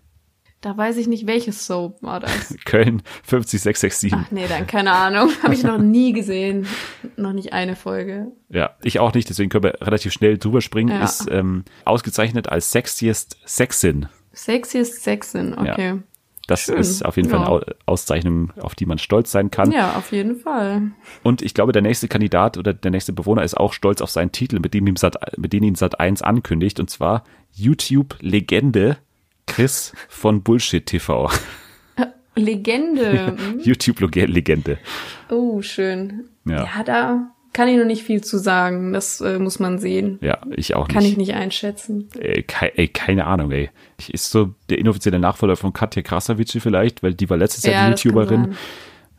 Da weiß ich nicht, welches Soap war das. Köln 50667. Ach nee, dann keine Ahnung. Habe ich noch nie gesehen. Noch nicht eine Folge. Ja, ich auch nicht, deswegen können wir relativ schnell drüber springen. Ja. Ist ähm, ausgezeichnet als sexiest Sexin. Sexiest Sexin, okay. Das Schön. ist auf jeden Fall Ja. eine Au- Auszeichnung, auf die man stolz sein kann. Ja, auf jeden Fall. Und ich glaube, der nächste Kandidat oder der nächste Bewohner ist auch stolz auf seinen Titel, mit dem ihm Sat, mit dem ihn Sat 1 ankündigt, und zwar YouTube-Legende Chris von Bullshit TV. Legende. YouTube-Legende. Oh, schön. Ja. Ja. da kann ich noch nicht viel zu sagen. Das äh, muss man sehen. Ja, ich auch Kann ich nicht. nicht einschätzen. Ey, kei, ey, keine Ahnung, ey. Ich- Ist so der inoffizielle Nachfolger von Katja Krasavice vielleicht, weil die war letztes Jahr Ja, die YouTuberin.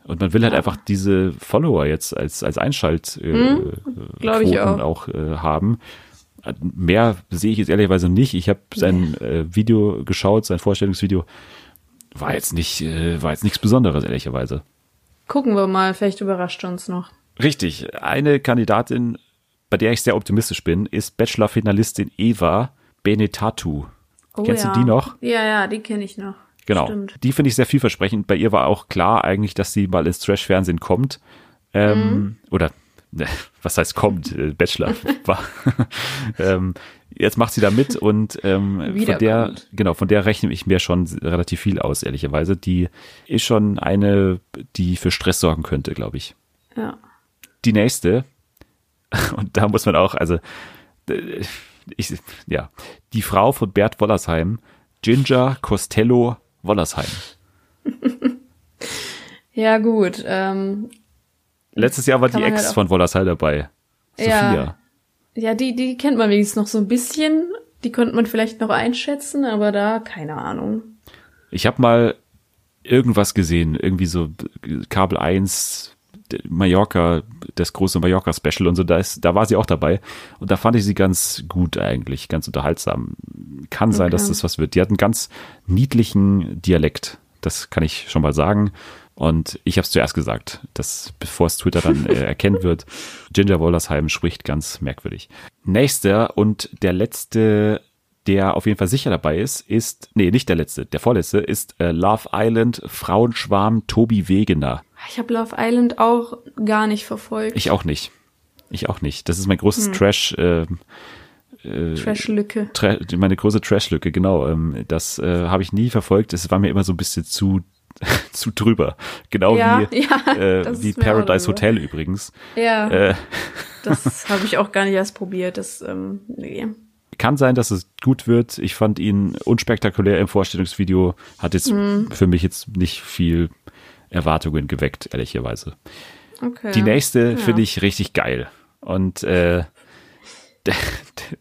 Und man will halt einfach diese Follower jetzt als, als Einschalt äh, Hm, glaub ich Quoten auch. auch äh, haben. Mehr sehe ich jetzt ehrlicherweise nicht. Ich habe sein äh, Video geschaut, sein Vorstellungsvideo. War jetzt nicht, äh, war jetzt nichts Besonderes, ehrlicherweise. Gucken wir mal, vielleicht überrascht uns noch. Richtig. Eine Kandidatin, bei der ich sehr optimistisch bin, ist Bachelor-Finalistin Eva Benetatu. Oh, Kennst ja. du die noch? Ja, ja, die kenne ich noch. Genau. Stimmt. Die finde ich sehr vielversprechend. Bei ihr war auch klar eigentlich, dass sie mal ins Trash-Fernsehen kommt. Ähm, Mhm. Oder, ne, was heißt kommt? Äh, Bachelor. war. ähm, jetzt macht sie da mit und ähm, von der, genau, von der rechne ich mir schon relativ viel aus, ehrlicherweise. Die ist schon eine, die für Stress sorgen könnte, glaube ich. Ja. Die nächste, und da muss man auch, also, ich, ja, die Frau von Bert Wollersheim, Ginger Costello Wollersheim. Ja, gut. Ähm, Letztes Jahr war die Ex halt von Wollersheim dabei. Sophia. Ja. ja, die, die kennt man wenigstens noch so ein bisschen. Die konnte man vielleicht noch einschätzen, aber da keine Ahnung. Ich habe mal irgendwas gesehen, irgendwie so Kabel 1, Mallorca, das große Mallorca-Special und so, da, ist, da war sie auch dabei. Und da fand ich sie ganz gut eigentlich, ganz unterhaltsam. Kann sein, Okay. dass das was wird. Die hat einen ganz niedlichen Dialekt, das kann ich schon mal sagen. Und ich habe es zuerst gesagt, dass bevor es Twitter dann äh, erkennen wird, Ginger Wollersheim spricht ganz merkwürdig. Nächster und der letzte, der auf jeden Fall sicher dabei ist, ist, nee, nicht der letzte, der vorletzte, ist äh, Love Island Frauenschwarm Tobi Wegener. Ich habe Love Island auch gar nicht verfolgt. Ich auch nicht. Ich auch nicht. Das ist mein großes Hm. Trash, äh, Trash-Lücke. Tra meine große Trash-Lücke, genau. Ähm, das äh, habe ich nie verfolgt. Es war mir immer so ein bisschen zu zu drüber. Genau Ja, wie, ja, äh, wie Paradise. Hotel übrigens. Ja, Äh, das habe ich auch gar nicht erst probiert. Das, ähm, nee. kann sein, dass es gut wird. Ich fand ihn unspektakulär im Vorstellungsvideo. Hat jetzt Mhm. für mich jetzt nicht viel Erwartungen geweckt, ehrlicherweise. Okay. Die nächste Ja. finde ich richtig geil. Und äh,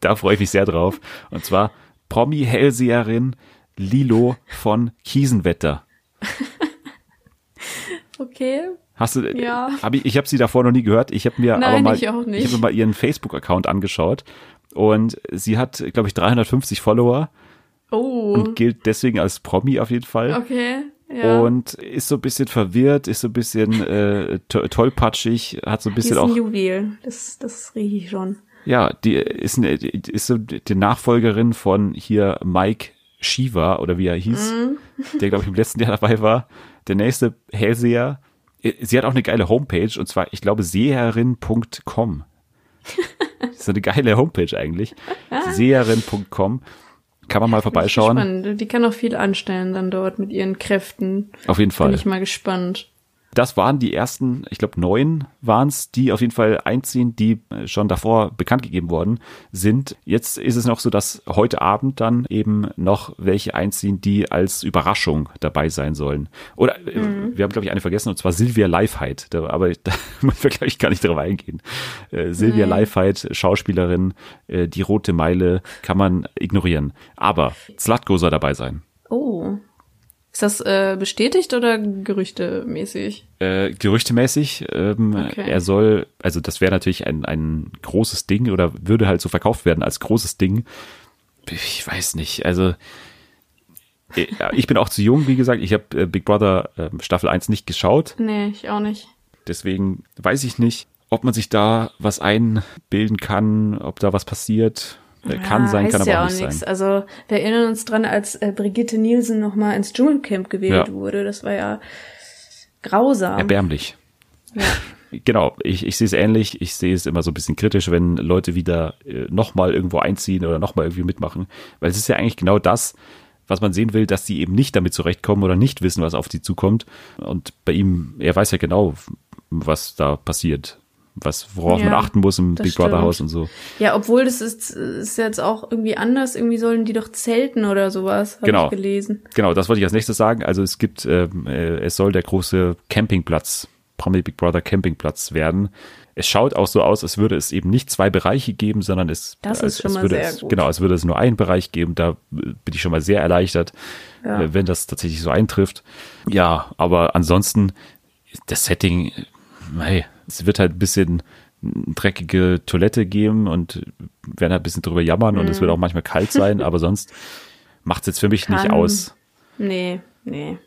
da freue ich mich sehr drauf. Und zwar Promi-Hellseherin Lilo von Kiesenwetter. Okay. Hast du? Ja. Hab ich ich habe sie davor noch nie gehört. Ich habe mir aber Nein, mal, ich auch nicht. ich habe mir mal ihren Facebook-Account angeschaut und sie hat, glaube ich, 350 Follower Oh. und gilt deswegen als Promi auf jeden Fall. Okay. Ja. Und ist so ein bisschen verwirrt, ist so ein bisschen äh, to tollpatschig, hat so ein die bisschen ist ein auch Juwel. Das, das rieche ich schon. Ja, die ist, eine, die ist so die Nachfolgerin von hier Mike Shiva oder wie er hieß, Mhm. der glaube ich im letzten Jahr dabei war. Der nächste Hellseher. Sie hat auch eine geile Homepage und zwar, ich glaube, seherin.com. Das ist eine geile Homepage eigentlich. Seherin.com. Kann man mal vorbeischauen. Spannend. Die kann auch viel anstellen dann dort mit ihren Kräften. Auf jeden Bin Fall. ich mal gespannt. Das waren die ersten, ich glaube neun waren es, die auf jeden Fall einziehen, die äh, schon davor bekannt gegeben worden sind. Jetzt ist es noch so, dass heute Abend dann eben noch welche einziehen, die als Überraschung dabei sein sollen. Oder äh, Mhm. wir haben, glaube ich, eine vergessen, und zwar Silvia Leifheit. Da, aber da müssen wir, glaube ich, gar nicht drauf eingehen. Äh, Silvia Nee. Leifheit, Schauspielerin, äh, die rote Meile kann man ignorieren. Aber Zlatko soll dabei sein. Oh. Ist das äh, bestätigt oder gerüchtemäßig? Äh, gerüchtemäßig, ähm, Okay. er soll, also das wäre natürlich ein, ein großes Ding oder würde halt so verkauft werden als großes Ding. Ich weiß nicht, also äh, ich bin auch zu jung, wie gesagt. Ich habe äh, Big Brother äh, Staffel 1 nicht geschaut. Nee, ich auch nicht. Deswegen weiß ich nicht, ob man sich da was einbilden kann, ob da was passiert. Äh, kann Ja, sein, kann aber ja auch nicht nix. sein. Also wir erinnern uns dran, als äh, Brigitte Nielsen nochmal ins Dschungelcamp gewählt Ja. wurde. Das war ja grausam. Erbärmlich. Ja. Genau, ich, ich sehe es ähnlich. Ich sehe es immer so ein bisschen kritisch, wenn Leute wieder äh, nochmal irgendwo einziehen oder nochmal irgendwie mitmachen. Weil es ist ja eigentlich genau das, was man sehen will, dass die eben nicht damit zurechtkommen oder nicht wissen, was auf sie zukommt. Und bei ihm, er weiß ja genau, was da passiert. Was, worauf Ja, man achten muss im Big Brother. Haus und so. Ja, obwohl das ist, ist jetzt auch irgendwie anders. Irgendwie sollen die doch zelten oder sowas, habe Genau. ich gelesen. Genau, das wollte ich als nächstes sagen. Also es gibt, ähm, äh, es soll der große Campingplatz, Promi Big Brother Campingplatz werden. Es schaut auch so aus, als würde es eben nicht zwei Bereiche geben, sondern es, Das ist schon mal würde sehr es, gut. genau, es würde es nur einen Bereich geben. Da äh, bin ich schon mal sehr erleichtert, Ja. äh, wenn das tatsächlich so eintrifft. Ja, aber ansonsten das Setting, äh, hey, es wird halt ein bisschen dreckige Toilette geben und werden halt ein bisschen drüber jammern und es wird auch manchmal kalt sein, aber sonst macht es jetzt für mich nicht Mhm. Kann- aus. Nee, nee.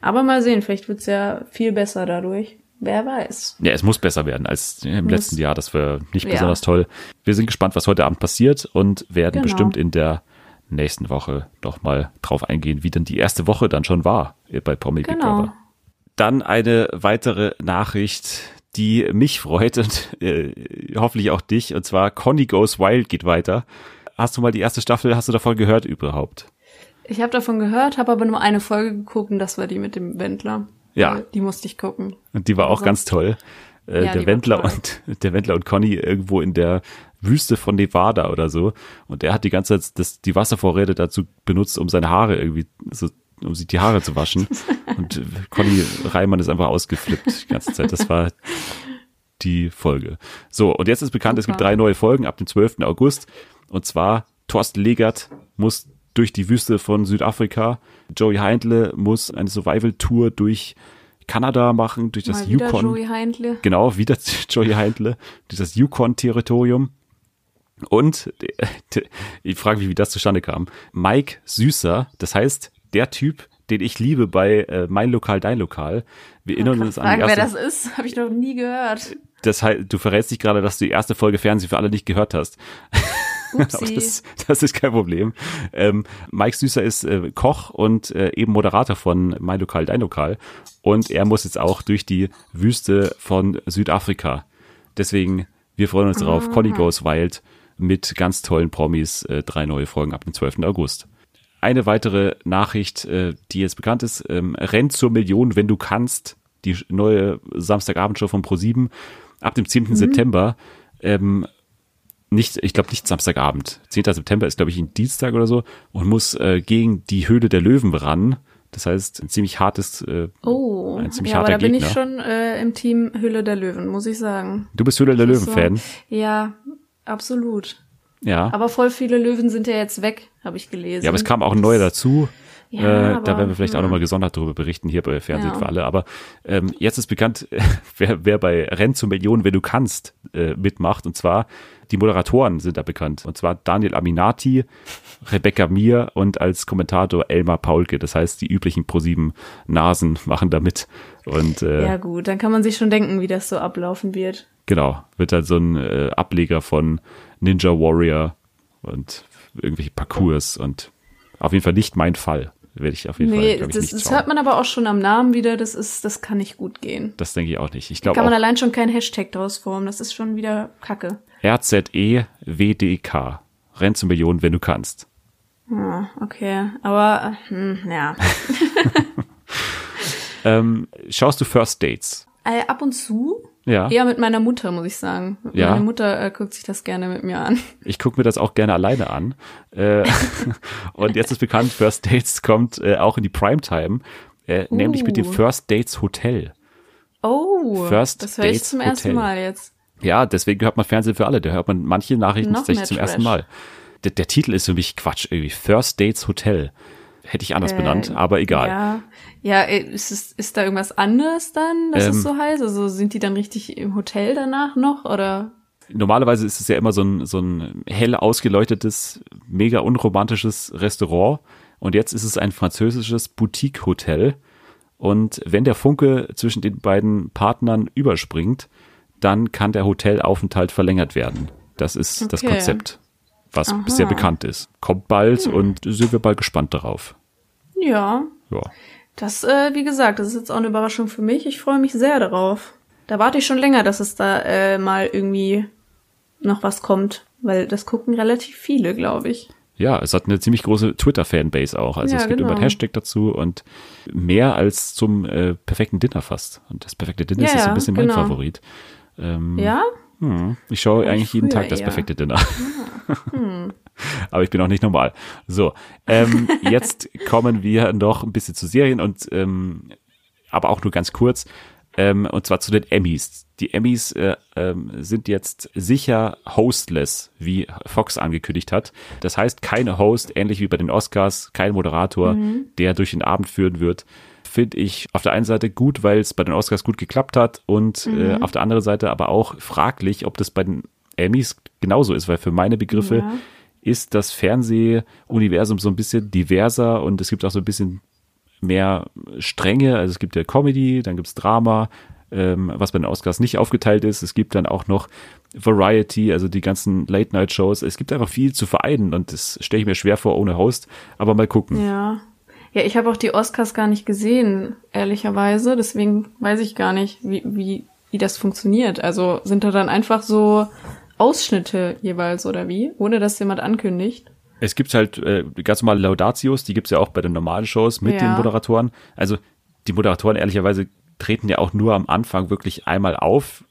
Aber mal sehen, vielleicht wird's ja viel besser dadurch. Wer weiß. Ja, es muss besser werden als im Muss. letzten Jahr. Das war nicht Ja. besonders toll. Wir sind gespannt, was heute Abend passiert und werden Genau. bestimmt in der nächsten Woche noch mal drauf eingehen, wie denn die erste Woche dann schon war bei Promi Big Genau. Brother. Dann eine weitere Nachricht, die mich freut und äh, hoffentlich auch dich. Und zwar Conny Goes Wild geht weiter. Hast du mal die erste Staffel, hast du davon gehört überhaupt? Ich habe davon gehört, habe aber nur eine Folge geguckt und das war die mit dem Wendler. Ja. Äh, Die musste ich gucken. Und die war auch Also- ganz toll. Äh, Ja, der Wendler und der Wendler und Conny irgendwo in der Wüste von Nevada oder so. Und der hat die ganze Zeit das, die Wasservorräte dazu benutzt, um seine Haare irgendwie so, um sich die Haare zu waschen. und äh, Conny Reimann ist einfach ausgeflippt die ganze Zeit. Das war die Folge. So, und jetzt ist bekannt, es gibt Super. drei neue Folgen ab dem 12. August. Und zwar Thorsten Legert muss durch die Wüste von Südafrika. Joey Heindle muss eine Survival-Tour durch Kanada machen, durch das Mal wieder Yukon. Joey Heindle. Genau, wieder Joey Heindle, durch das Yukon-Territorium. Und ich frage mich, wie das zustande kam. Mike Süßer, das heißt, der Typ, den ich liebe bei äh, Mein Lokal, Dein Lokal. Wir erinnern uns an die Fragen, wer erste, das ist, habe ich noch nie gehört. das heißt, du verrätst dich gerade, dass du die erste Folge Fernsehen für alle nicht gehört hast. Das, das ist kein Problem. Ähm, Mike Süßer ist äh, Koch und äh, eben Moderator von Mein Lokal, Dein Lokal. Und er muss jetzt auch durch die Wüste von Südafrika. Deswegen, wir freuen uns drauf. Conny Goes Wild mit ganz tollen Promis. Äh, drei neue Folgen ab dem 12. August. Eine weitere Nachricht, äh, die jetzt bekannt ist. Ähm, Renn zur Million, wenn du kannst. Die neue Samstagabendshow von Pro7 ab dem 10. September. Ähm, nicht, ich glaube nicht Samstagabend. 10. September ist, glaube ich, ein Dienstag oder so und muss äh, gegen die Höhle der Löwen ran. Das heißt, ein ziemlich hartes, äh, Oh, ein ziemlich ja, aber harter da bin Gegner. ich schon äh, im Team Hülle der Löwen, muss ich sagen. du bist Höhle der Löwen-Fan. So, ja, absolut. Ja. Aber voll viele Löwen sind ja jetzt weg, habe ich gelesen. ja, aber es kam auch ein neuer dazu. Ja, äh, da aber, werden wir vielleicht auch hm. nochmal gesondert darüber berichten, hier bei Fernsehen Ja. für alle. Aber ähm, jetzt ist bekannt, wer, wer bei Renn zur Million, wenn du kannst, äh, mitmacht. Und zwar, die Moderatoren sind da bekannt. Und zwar Daniel Aminati, Rebecca Mir und als Kommentator Elmar Paulke. Das heißt, die üblichen ProSieben Nasen machen da mit. Und äh, Ja gut, dann kann man sich schon denken, wie das so ablaufen wird. Genau, wird halt so ein äh, Ableger von Ninja Warrior und irgendwelche Parcours und auf jeden Fall nicht mein Fall. Werde ich auf jeden Fall, Nee, glaube ich, das, das hört man aber auch schon am Namen wieder, das ist, das kann nicht gut gehen. Das denke ich auch nicht. Ich Kann glaube man auch allein schon keinen Hashtag draus formen, das ist schon wieder Kacke. RZE WDK. Renn zur Million, wenn du kannst. Ja, okay, aber hm, ja. Ähm, schaust du First Dates? Äh, ab und zu, Ja. eher mit meiner Mutter, muss ich sagen. Ja. Meine Mutter äh, guckt sich das gerne mit mir an. Ich gucke mir das auch gerne alleine an. Äh, und jetzt ist bekannt, First Dates kommt äh, auch in die Primetime, äh, nämlich mit dem Uh. First Dates Hotel. Oh, First das höre ich zum ersten Hotel. Mal jetzt. Ja, deswegen hört man Fernsehen für alle. Da hört man manche Nachrichten tatsächlich zum ersten. Mal. Der, der Titel ist für mich Quatsch irgendwie. First Dates Hotel. Hätte ich anders Äh, benannt, aber egal. Ja, ja äh, ist, es, ist da irgendwas anderes dann, dass Ähm, es so heißt? Also sind die dann richtig im Hotel danach noch oder? Normalerweise ist es ja immer so ein, so ein hell ausgeleuchtetes, mega unromantisches Restaurant. Und jetzt ist es ein französisches Boutique-Hotel. Und wenn der Funke zwischen den beiden Partnern überspringt, dann kann der Hotelaufenthalt verlängert werden. Das ist das Okay. Konzept, was Aha. bisher bekannt ist. Kommt bald und sind wir bald gespannt darauf. Ja, Ja. das, äh, wie gesagt, das ist jetzt auch eine Überraschung für mich. Ich freue mich sehr darauf. Da warte ich schon länger, dass es da äh, mal irgendwie noch was kommt, weil das gucken relativ viele, glaube ich. Ja, es hat eine ziemlich große Twitter-Fanbase auch. Also Ja, es gibt immer genau. einen Hashtag dazu und mehr als zum äh, perfekten Dinner fast. Und das perfekte Dinner Ja, ist so ja, ein bisschen genau. mein Favorit. Ähm, Ja? hm, ich schaue Ja, eigentlich jeden Tag das. Ah, perfekte Dinner. Hm. Aber ich bin auch nicht normal. So, ähm, jetzt kommen wir noch ein bisschen zu Serien und ähm, aber auch nur ganz kurz. Ähm, und zwar zu den Emmys. Die Emmys äh, ähm, sind jetzt sicher hostless, wie Fox angekündigt hat. Das heißt, keine Host, ähnlich wie bei den Oscars, kein Moderator, Mhm. der durch den Abend führen wird. Finde ich auf der einen Seite gut, weil es bei den Oscars gut geklappt hat und äh, Mhm. auf der anderen Seite aber auch fraglich, ob das bei den Emmys genauso ist, weil für meine Begriffe Ja. Ist das Fernsehuniversum so ein bisschen diverser und es gibt auch so ein bisschen mehr Stränge. Also es gibt ja Comedy, dann gibt's Drama, ähm, was bei den Oscars nicht aufgeteilt ist. Es gibt dann auch noch Variety, also die ganzen Late-Night-Shows. Es gibt einfach viel zu vereinen und das stelle ich mir schwer vor ohne Host. Aber mal gucken. Ja. Ja, ich habe auch die Oscars gar nicht gesehen, ehrlicherweise. Deswegen weiß ich gar nicht, wie, wie, wie das funktioniert. Also sind da dann einfach so Ausschnitte jeweils oder wie? Ohne dass jemand ankündigt? Es gibt halt äh, ganz normale Laudatios, die gibt's ja auch bei den normalen Shows mit Ja. den Moderatoren. Also die Moderatoren ehrlicherweise treten ja auch nur am Anfang wirklich einmal auf.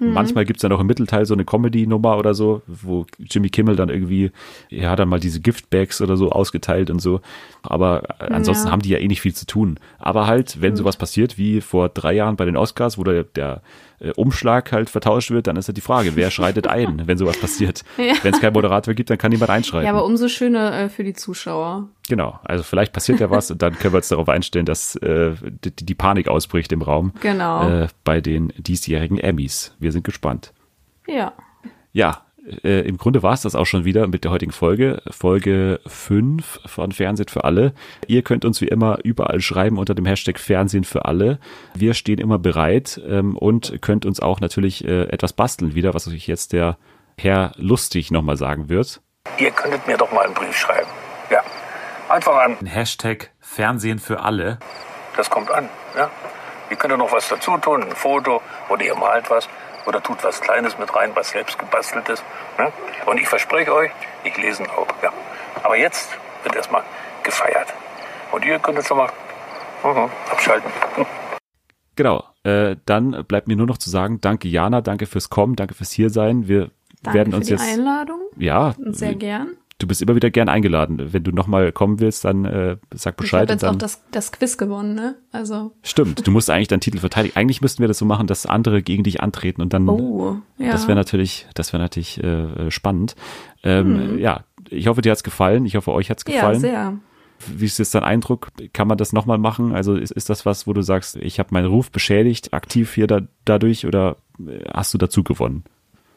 Mhm. Manchmal gibt's ja noch im Mittelteil so eine Comedy-Nummer oder so, wo Jimmy Kimmel dann irgendwie, er hat dann mal diese Giftbags oder so ausgeteilt und so. Aber äh, ansonsten Ja. haben die ja eh nicht viel zu tun. Aber halt, wenn sowas passiert wie vor drei Jahren bei den Oscars, wo der, der äh, Umschlag halt vertauscht wird, dann ist halt die Frage, wer schreitet ein, wenn sowas passiert? Ja. Wenn es keinen Moderator gibt, dann kann niemand einschreiten. Ja, aber umso schöner äh, für die Zuschauer. Genau, also vielleicht passiert ja was und dann können wir uns darauf einstellen, dass äh, die, die Panik ausbricht im Raum Genau. äh, bei den diesjährigen Emmys. Wir sind gespannt. Ja. Ja, äh, im Grunde war es das auch schon wieder mit der heutigen Folge, Folge 5 von Fernsehen für alle. Ihr könnt uns wie immer überall schreiben unter dem Hashtag Fernsehen für alle. Wir stehen immer bereit ähm, und könnt uns auch natürlich äh, etwas basteln wieder, was euch jetzt der Herr Lustig nochmal sagen wird. Ihr könntet mir doch mal einen Brief schreiben. Ja. Einfach an. Hashtag Fernsehen für alle. Das kommt an. Ja. Ihr könnt ja noch was dazu tun, ein Foto oder ihr malt was oder tut was Kleines mit rein, was selbst gebastelt ist. Ne? Und ich verspreche euch, ich lese ihn auch. Ja. Aber jetzt wird erstmal gefeiert. Und ihr könnt jetzt schon mal mhm, abschalten. Genau, äh, dann bleibt mir nur noch zu sagen, danke Jana, danke fürs Kommen, danke fürs Hiersein. Wir Danke werden für uns die jetzt, Einladung. ja, Sehr gern. Du bist immer wieder gern eingeladen. Wenn du nochmal kommen willst, dann äh, sag Ich habe Bescheid. Jetzt auch dann, das, das Quiz gewonnen, ne? Also, stimmt, du musst eigentlich deinen Titel verteidigen. Eigentlich müssten wir das so machen, dass andere gegen dich antreten und dann, oh, ja. das wäre natürlich, das wäre natürlich äh, spannend. Ähm, Mhm. Ja, ich hoffe, dir hat's gefallen. Ich hoffe, euch hat's ja, gefallen. sehr. Wie ist jetzt dein Eindruck? Kann man das nochmal machen? Also ist, ist das was, wo du sagst, ich habe meinen Ruf beschädigt, aktiv hier da, dadurch oder äh, hast du dazu gewonnen?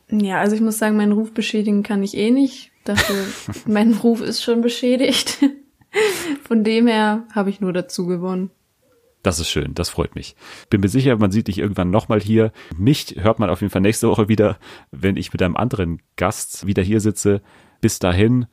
Ja, also ich muss sagen, meinen Ruf beschädigen kann ich eh nicht. Dafür, mein Ruf ist schon beschädigt. Von dem her habe ich nur dazu gewonnen. Das ist schön, das freut mich. Bin mir sicher, man sieht dich irgendwann nochmal hier. Mich hört man auf jeden Fall nächste Woche wieder, wenn ich mit einem anderen Gast wieder hier sitze. Bis dahin,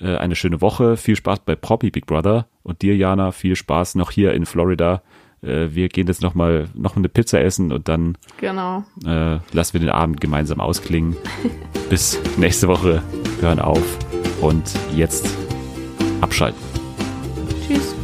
äh, eine schöne Woche. Viel Spaß bei Proppy Big Brother und dir, Jana, viel Spaß noch hier in Florida. Äh, wir gehen jetzt nochmal noch eine Pizza essen und dann Genau. äh, lassen wir den Abend gemeinsam ausklingen. Bis nächste Woche. Hören auf und jetzt abschalten. Tschüss.